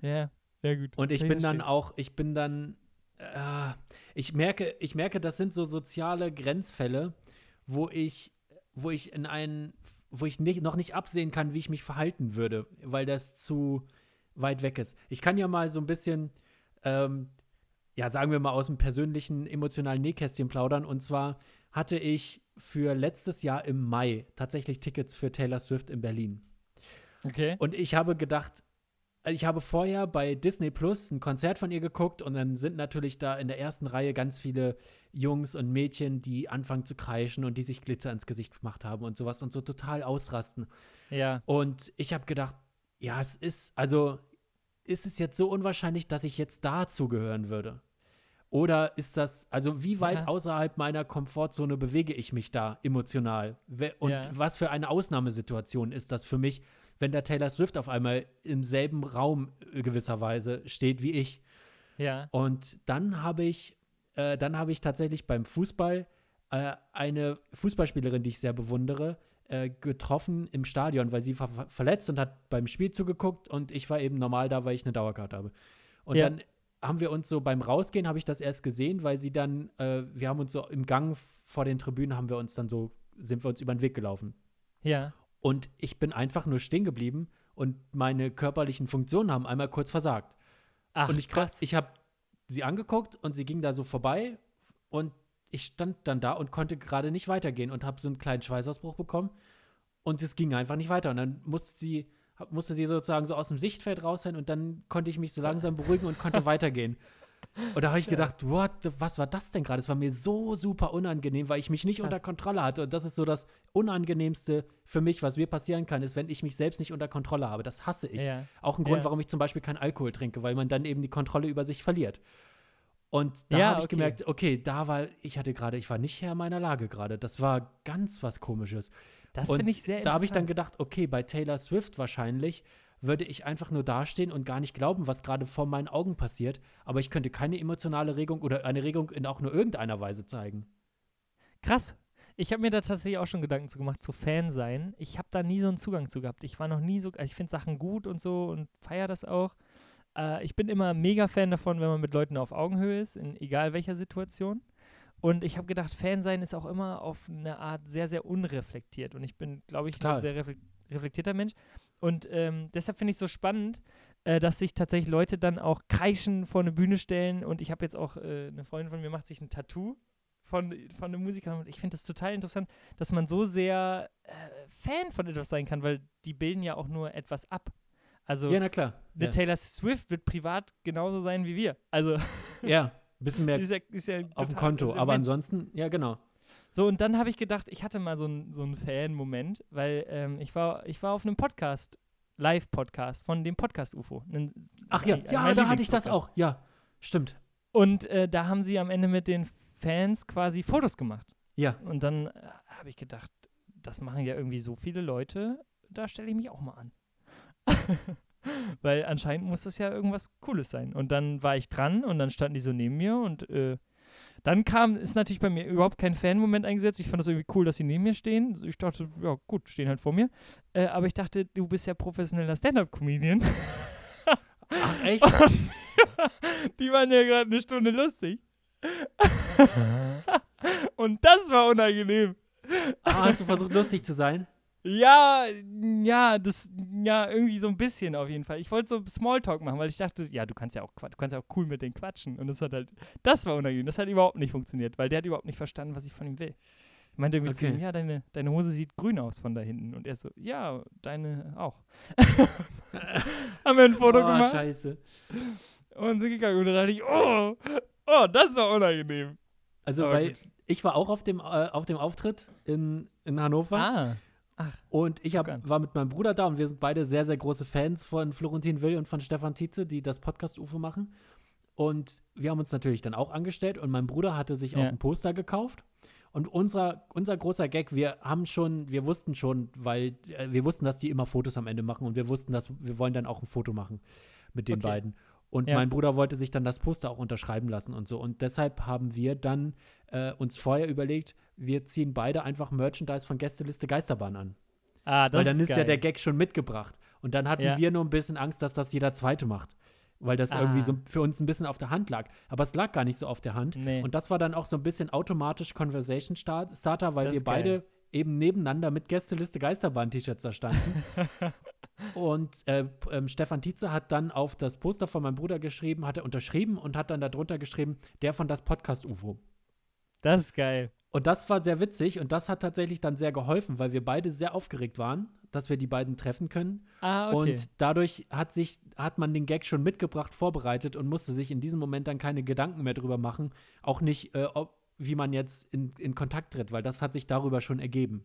S2: Ja, ja gut.
S1: Und ich bin dann
S2: verstehen.
S1: auch, ich bin dann, äh, ich merke, ich merke, das sind so soziale Grenzfälle, wo ich, wo ich in einen, wo ich nicht, noch nicht absehen kann, wie ich mich verhalten würde, weil das zu weit weg ist. Ich kann ja mal so ein bisschen, ähm, ja, sagen wir mal aus dem persönlichen emotionalen Nähkästchen plaudern. Und zwar hatte ich für letztes Jahr im Mai tatsächlich Tickets für Taylor Swift in Berlin.
S2: Okay.
S1: Und ich habe gedacht, also ich habe vorher bei Disney Plus ein Konzert von ihr geguckt und dann sind natürlich da in der ersten Reihe ganz viele Jungs und Mädchen, die anfangen zu kreischen und die sich Glitzer ins Gesicht gemacht haben und sowas und so total ausrasten.
S2: Ja.
S1: Und ich habe gedacht, ja, es ist, also ist es jetzt so unwahrscheinlich, dass ich jetzt dazugehören würde? Oder ist das, also wie weit
S2: Ja.
S1: außerhalb meiner Komfortzone bewege ich mich da emotional? Und
S2: Ja.
S1: was für eine Ausnahmesituation ist das für mich, wenn der Taylor Swift auf einmal im selben Raum äh, gewisserweise steht wie ich?
S2: Ja.
S1: Und dann habe ich, äh, dann habe ich tatsächlich beim Fußball äh, eine Fußballspielerin, die ich sehr bewundere, äh, getroffen im Stadion, weil sie war ver verletzt und hat beim Spiel zugeguckt und ich war eben normal da, weil ich eine Dauerkarte habe. Und
S2: Ja.
S1: dann haben wir uns so beim Rausgehen, habe ich das erst gesehen, weil sie dann, äh, wir haben uns so im Gang vor den Tribünen, haben wir uns dann so, sind wir uns über den Weg gelaufen.
S2: Ja.
S1: Und ich bin einfach nur stehen geblieben und meine körperlichen Funktionen haben einmal kurz versagt.
S2: Ach,
S1: und ich,
S2: krass.
S1: ich habe sie angeguckt und sie ging da so vorbei und ich stand dann da und konnte gerade nicht weitergehen und habe so einen kleinen Schweißausbruch bekommen und es ging einfach nicht weiter und dann musste sie musste sie sozusagen so aus dem Sichtfeld raus sein und dann konnte ich mich so langsam beruhigen und konnte [laughs] weitergehen. Und da habe ich gedacht, what, was war das denn gerade? Es war mir so super unangenehm, weil ich mich nicht
S2: Krass.
S1: unter Kontrolle hatte. Und das ist so das Unangenehmste für mich, was mir passieren kann, ist, wenn ich mich selbst nicht unter Kontrolle habe. Das hasse ich.
S2: ja.
S1: Auch ein Grund,
S2: Ja.
S1: warum ich zum Beispiel keinen Alkohol trinke, weil man dann eben die Kontrolle über sich verliert. Und da
S2: Ja,
S1: habe ich
S2: okay.
S1: gemerkt, okay, da war, ich hatte gerade, ich war nicht Herr meiner Lage gerade. Das war ganz was Komisches.
S2: Das
S1: Und
S2: finde ich sehr
S1: da habe ich dann
S2: interessant.
S1: gedacht, okay, bei Taylor Swift wahrscheinlich würde ich einfach nur dastehen und gar nicht glauben, was gerade vor meinen Augen passiert. Aber ich könnte keine emotionale Regung oder eine Regung in auch nur irgendeiner Weise zeigen.
S2: Krass. Ich habe mir da tatsächlich auch schon Gedanken zu gemacht, zu Fan sein. Ich habe da nie so einen Zugang zu gehabt. Ich war noch nie so, also ich finde Sachen gut und so und feiere das auch. Äh, ich bin immer mega Fan davon, wenn man mit Leuten auf Augenhöhe ist, in egal welcher Situation. Und ich habe gedacht, Fan sein ist auch immer auf eine Art sehr, sehr unreflektiert. Und ich bin, glaube ich,
S1: Total.
S2: ein sehr reflek reflektierter Mensch. Und ähm, deshalb finde ich es so spannend, äh, dass sich tatsächlich Leute dann auch kreischen vor eine Bühne stellen. Und ich habe jetzt auch, äh, eine Freundin von mir macht sich ein Tattoo von, von einem Musiker. Und ich finde das total interessant, dass man so sehr äh, Fan von etwas sein kann, weil die bilden ja auch nur etwas ab. Also
S1: Ja, na klar. Ja,
S2: Taylor Swift wird privat genauso sein wie wir. Also
S1: ja bisschen mehr
S2: ist ja, ist ja
S1: auf dem Konto.
S2: ja
S1: Aber ansonsten, ja, genau.
S2: So, und dann habe ich gedacht, ich hatte mal so einen so einen Fan-Moment, weil ähm, ich, war, ich war auf einem Podcast, Live-Podcast von dem Podcast-UFO. Ein-
S1: Ach ja,
S2: ein-
S1: ja,
S2: mein
S1: da hatte ich das auch. Ja, stimmt.
S2: Und äh, da haben sie am Ende mit den Fans quasi Fotos gemacht.
S1: Ja,
S2: Und dann äh, habe ich gedacht, das machen ja irgendwie so viele Leute, da stelle ich mich auch mal an. [laughs] [laughs] Weil anscheinend muss das ja irgendwas Cooles sein. Und dann war ich dran und dann standen die so neben mir und äh, dann kam, ist natürlich bei mir überhaupt kein Fan-Moment eingesetzt. Ich fand das irgendwie cool, dass sie neben mir stehen. Ich dachte, ja gut, stehen halt vor mir. Äh, aber ich dachte, du bist ja professioneller Stand-Up-Comedian.
S1: Ach, echt? [laughs] [laughs]
S2: die waren ja gerade eine Stunde lustig. und das war unangenehm.
S1: Ah, hast du versucht, lustig zu sein?
S2: Ja, ja, das, ja, irgendwie so ein bisschen auf jeden Fall. Ich wollte so Smalltalk machen, weil ich dachte, ja, du kannst ja auch, du kannst ja auch cool mit denen quatschen. Und das hat halt, das war unangenehm. Das hat überhaupt nicht funktioniert, weil der hat überhaupt nicht verstanden, was ich von ihm will. Ich meinte irgendwie zu
S1: Okay.
S2: ihm, ja, deine, deine Hose sieht grün aus von da hinten. Und er so, ja, deine auch. [laughs] Haben wir ein Foto
S1: oh,
S2: gemacht
S1: scheiße.
S2: und sind gegangen. Und dann dachte ich, oh, oh, das war unangenehm.
S1: Also, weil ich war auch auf dem, äh, auf dem Auftritt in, in Hannover.
S2: Ah,
S1: Und ich hab, war mit meinem Bruder da und wir sind beide sehr, sehr große Fans von Florentin Will und von Stefan Tietze, die das Podcast-UFO machen. Und wir haben uns natürlich dann auch angestellt und mein Bruder hatte sich
S2: Ja.
S1: auch ein Poster gekauft. Und unser, unser großer Gag, wir haben schon, wir wussten schon, weil äh, wir wussten, dass die immer Fotos am Ende machen und wir wussten, dass wir wollen dann auch ein Foto machen mit den
S2: Okay.
S1: beiden. Und
S2: Ja.
S1: mein Bruder wollte sich dann das Poster auch unterschreiben lassen und so. Und deshalb haben wir dann äh, uns vorher überlegt, wir ziehen beide einfach Merchandise von Gästeliste Geisterbahn an.
S2: ah das
S1: Weil dann ist,
S2: ist
S1: ja der. Gag schon mitgebracht. Und dann hatten
S2: Ja.
S1: wir nur ein bisschen Angst, dass das jeder Zweite macht. Weil das irgendwie
S2: Ah.
S1: so für uns ein bisschen auf der Hand lag. Aber es lag gar nicht so auf der Hand.
S2: Nee.
S1: Und das war dann auch so ein bisschen automatisch Conversation Start Starter, weil
S2: Das
S1: wir
S2: geil.
S1: beide eben nebeneinander mit Gästeliste Geisterbahn-T-Shirts da standen. [laughs] und äh, ähm, Stefan Tietze hat dann auf das Poster von meinem Bruder geschrieben, hat er unterschrieben und hat dann darunter geschrieben, der von das Podcast-UFO.
S2: Das ist geil.
S1: Und das war sehr witzig und das hat tatsächlich dann sehr geholfen, weil wir beide sehr aufgeregt waren, dass wir die beiden treffen können.
S2: Ah, okay.
S1: Und dadurch hat sich, hat man den Gag schon mitgebracht, vorbereitet und musste sich in diesem Moment dann keine Gedanken mehr drüber machen. Auch nicht, äh, ob, wie man jetzt in, in Kontakt tritt, weil das hat sich darüber schon ergeben.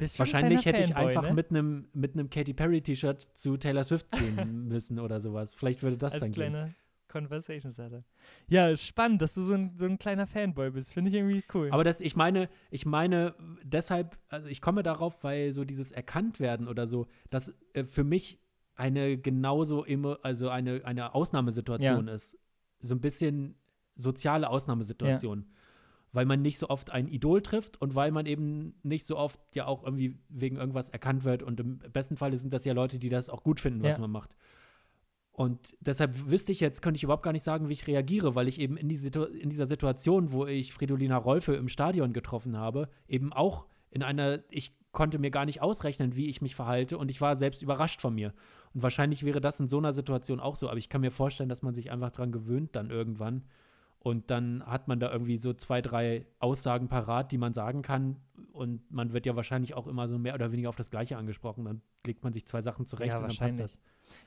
S2: Ein
S1: Wahrscheinlich hätte ich
S2: Fanboy,
S1: einfach
S2: ne?
S1: mit einem mit einem Katy Perry T-Shirt zu Taylor Swift gehen [laughs] müssen oder sowas. Vielleicht würde das
S2: als
S1: dann gehen.
S2: Kleiner Conversation Starter. Ja, spannend, dass du so ein, so ein kleiner Fanboy bist. Finde ich irgendwie cool.
S1: Aber das, ich meine, ich meine, deshalb, also ich komme darauf, weil so dieses Erkanntwerden oder so, das äh, für mich eine genauso immer, also eine, eine Ausnahmesituation ist. So ein bisschen soziale Ausnahmesituation. Weil man nicht so oft ein Idol trifft und weil man eben nicht so oft ja auch irgendwie wegen irgendwas erkannt wird. Und im besten Falle sind das ja Leute, die das auch gut finden, was
S2: Ja.
S1: man macht. Und deshalb wüsste ich jetzt, könnte ich überhaupt gar nicht sagen, wie ich reagiere, weil ich eben in, die Situ in dieser Situation, wo ich Fridolina Rolfe im Stadion getroffen habe, eben auch in einer, ich konnte mir gar nicht ausrechnen, wie ich mich verhalte und ich war selbst überrascht von mir. Und wahrscheinlich wäre das in so einer Situation auch so, aber ich kann mir vorstellen, dass man sich einfach dran gewöhnt dann irgendwann. Und dann hat man da irgendwie so zwei, drei Aussagen parat, die man sagen kann. Und man wird ja wahrscheinlich auch immer so mehr oder weniger auf das Gleiche angesprochen. Dann legt man sich zwei Sachen zurecht
S2: Ja,
S1: und dann passt das.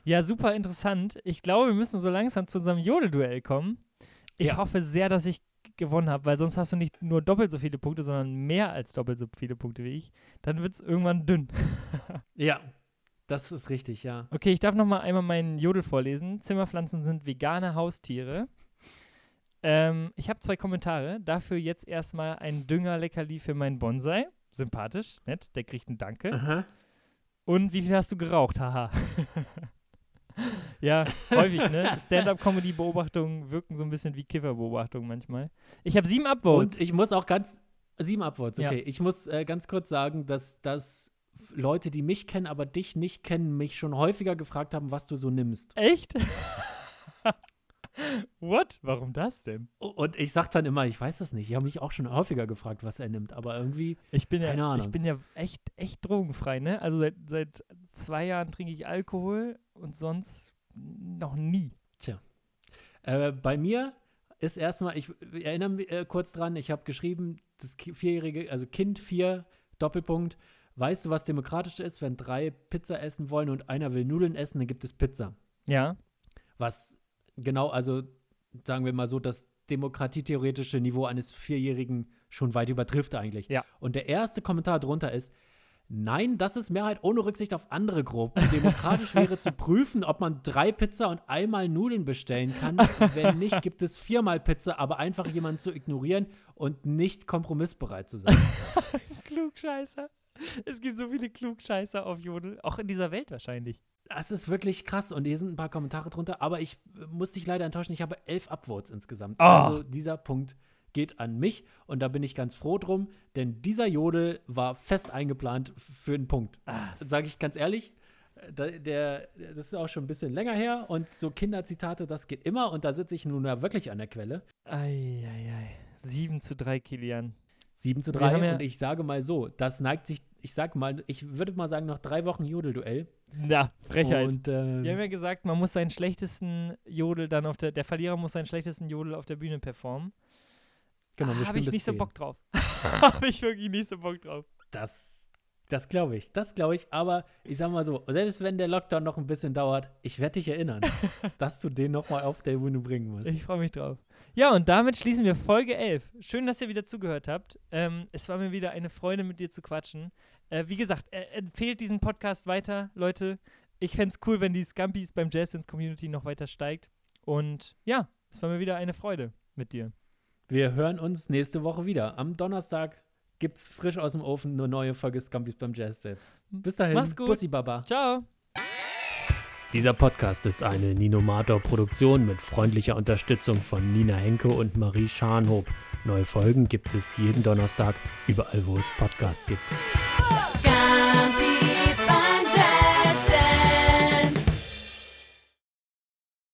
S2: ja, super interessant. Ich glaube, wir müssen so langsam zu unserem Jodelduell kommen. Ich
S1: Ja.
S2: hoffe sehr, dass ich gewonnen habe, weil sonst hast du nicht nur doppelt so viele Punkte, sondern mehr als doppelt so viele Punkte wie ich. Dann wird es irgendwann dünn. [laughs]
S1: Ja, das ist richtig, ja.
S2: Okay, ich darf noch mal einmal meinen Jodel vorlesen. Zimmerpflanzen sind vegane Haustiere. Ähm, ich habe zwei Kommentare. Dafür jetzt erstmal ein Düngerleckerli für meinen Bonsai. Sympathisch, nett. Der kriegt ein Danke.
S1: Aha.
S2: Und wie viel hast du geraucht? Haha. [laughs] ja, häufig, ne? [laughs] Stand-up-Comedy-Beobachtungen wirken so ein bisschen wie Kiffer-Beobachtungen manchmal. Ich habe sieben Upvotes.
S1: Und ich muss auch ganz, sieben Upvotes,
S2: Ja.
S1: okay. Ich muss äh, ganz kurz sagen, dass, dass Leute, die mich kennen, aber dich nicht kennen, mich schon häufiger gefragt haben, was du so nimmst.
S2: Echt? [laughs] What? Warum das denn?
S1: Und ich sag dann immer, ich weiß das nicht. Die haben mich auch schon häufiger gefragt, was er nimmt. Aber irgendwie,
S2: Ich bin
S1: Keine
S2: ja, ich
S1: Ahnung.
S2: bin ja echt, echt drogenfrei, ne? Also seit, seit zwei Jahren trinke ich Alkohol und sonst noch nie.
S1: äh, bei mir ist erstmal, ich erinnere mich äh, kurz dran, ich habe geschrieben, das vierjährige, also Kind vier, Doppelpunkt. Weißt du, was demokratisch ist, wenn drei Pizza essen wollen und einer will Nudeln essen, dann gibt es Pizza.
S2: Ja.
S1: was genau, also sagen wir mal so, das demokratietheoretische Niveau eines Vierjährigen schon weit übertrifft eigentlich.
S2: Ja.
S1: Und der erste Kommentar drunter ist, nein, das ist Mehrheit ohne Rücksicht auf andere Gruppen. Demokratisch wäre zu prüfen, ob man drei Pizza und einmal Nudeln bestellen kann. Wenn nicht, gibt es viermal Pizza, aber einfach jemanden zu ignorieren und nicht kompromissbereit zu sein. [laughs]
S2: Klugscheißer. Es gibt so viele Klugscheißer auf Jodel, auch in dieser Welt wahrscheinlich.
S1: Das ist wirklich krass und hier sind ein paar Kommentare drunter, aber ich äh, muss dich leider enttäuschen, ich habe elf Upvotes insgesamt.
S2: Oh.
S1: Also dieser Punkt geht an mich und da bin ich ganz froh drum, denn dieser Jodel war fest eingeplant für einen Punkt.
S2: Ah,
S1: Sage ich ganz ehrlich, äh, da- der, das ist auch schon ein bisschen länger her und so Kinderzitate, das geht immer und da sitze ich nun ja wirklich an der Quelle.
S2: Eieiei. 7 zu 3, Kilian.
S1: 7 zu
S2: Wir
S1: 3
S2: haben ja-
S1: und ich sage mal so, das neigt sich ich sag mal, ich würde mal sagen, noch drei Wochen Jodelduell.
S2: Na, Frechheit.
S1: Und, äh,
S2: Wir haben ja gesagt, man muss seinen schlechtesten Jodel dann auf der, der Verlierer muss seinen schlechtesten Jodel auf der Bühne performen.
S1: genau, wir
S2: Habe
S1: spielen
S2: ich nicht so
S1: 10.
S2: Bock drauf. [laughs] Habe ich wirklich nicht so Bock drauf.
S1: Das, das glaube ich, das glaube ich. Aber ich sag mal so, selbst wenn der Lockdown noch ein bisschen dauert, ich werde dich erinnern, [laughs] dass du den noch mal auf der Bühne bringen musst.
S2: Ich freue mich drauf. Ja, und damit schließen wir Folge 11. Schön, dass ihr wieder zugehört habt. Ähm, es war mir wieder eine Freude, mit dir zu quatschen. Äh, wie gesagt, äh, empfehlt diesen Podcast weiter, Leute. Ich fände es cool, wenn die Scampis beim Jazz Dance Community noch weiter steigt. Und ja, es war mir wieder eine Freude mit dir.
S1: Wir hören uns nächste Woche wieder. Am Donnerstag gibt's frisch aus dem Ofen eine neue Folge Scampis beim Jazz Dance. Bis dahin,
S2: Mach's gut.
S1: Bussi Baba.
S2: Ciao.
S1: Dieser Podcast ist eine Ninomator-Produktion mit freundlicher Unterstützung von Nina Henke und Marie Scharnhob. Neue Folgen gibt es jeden Donnerstag, überall wo es Podcasts gibt.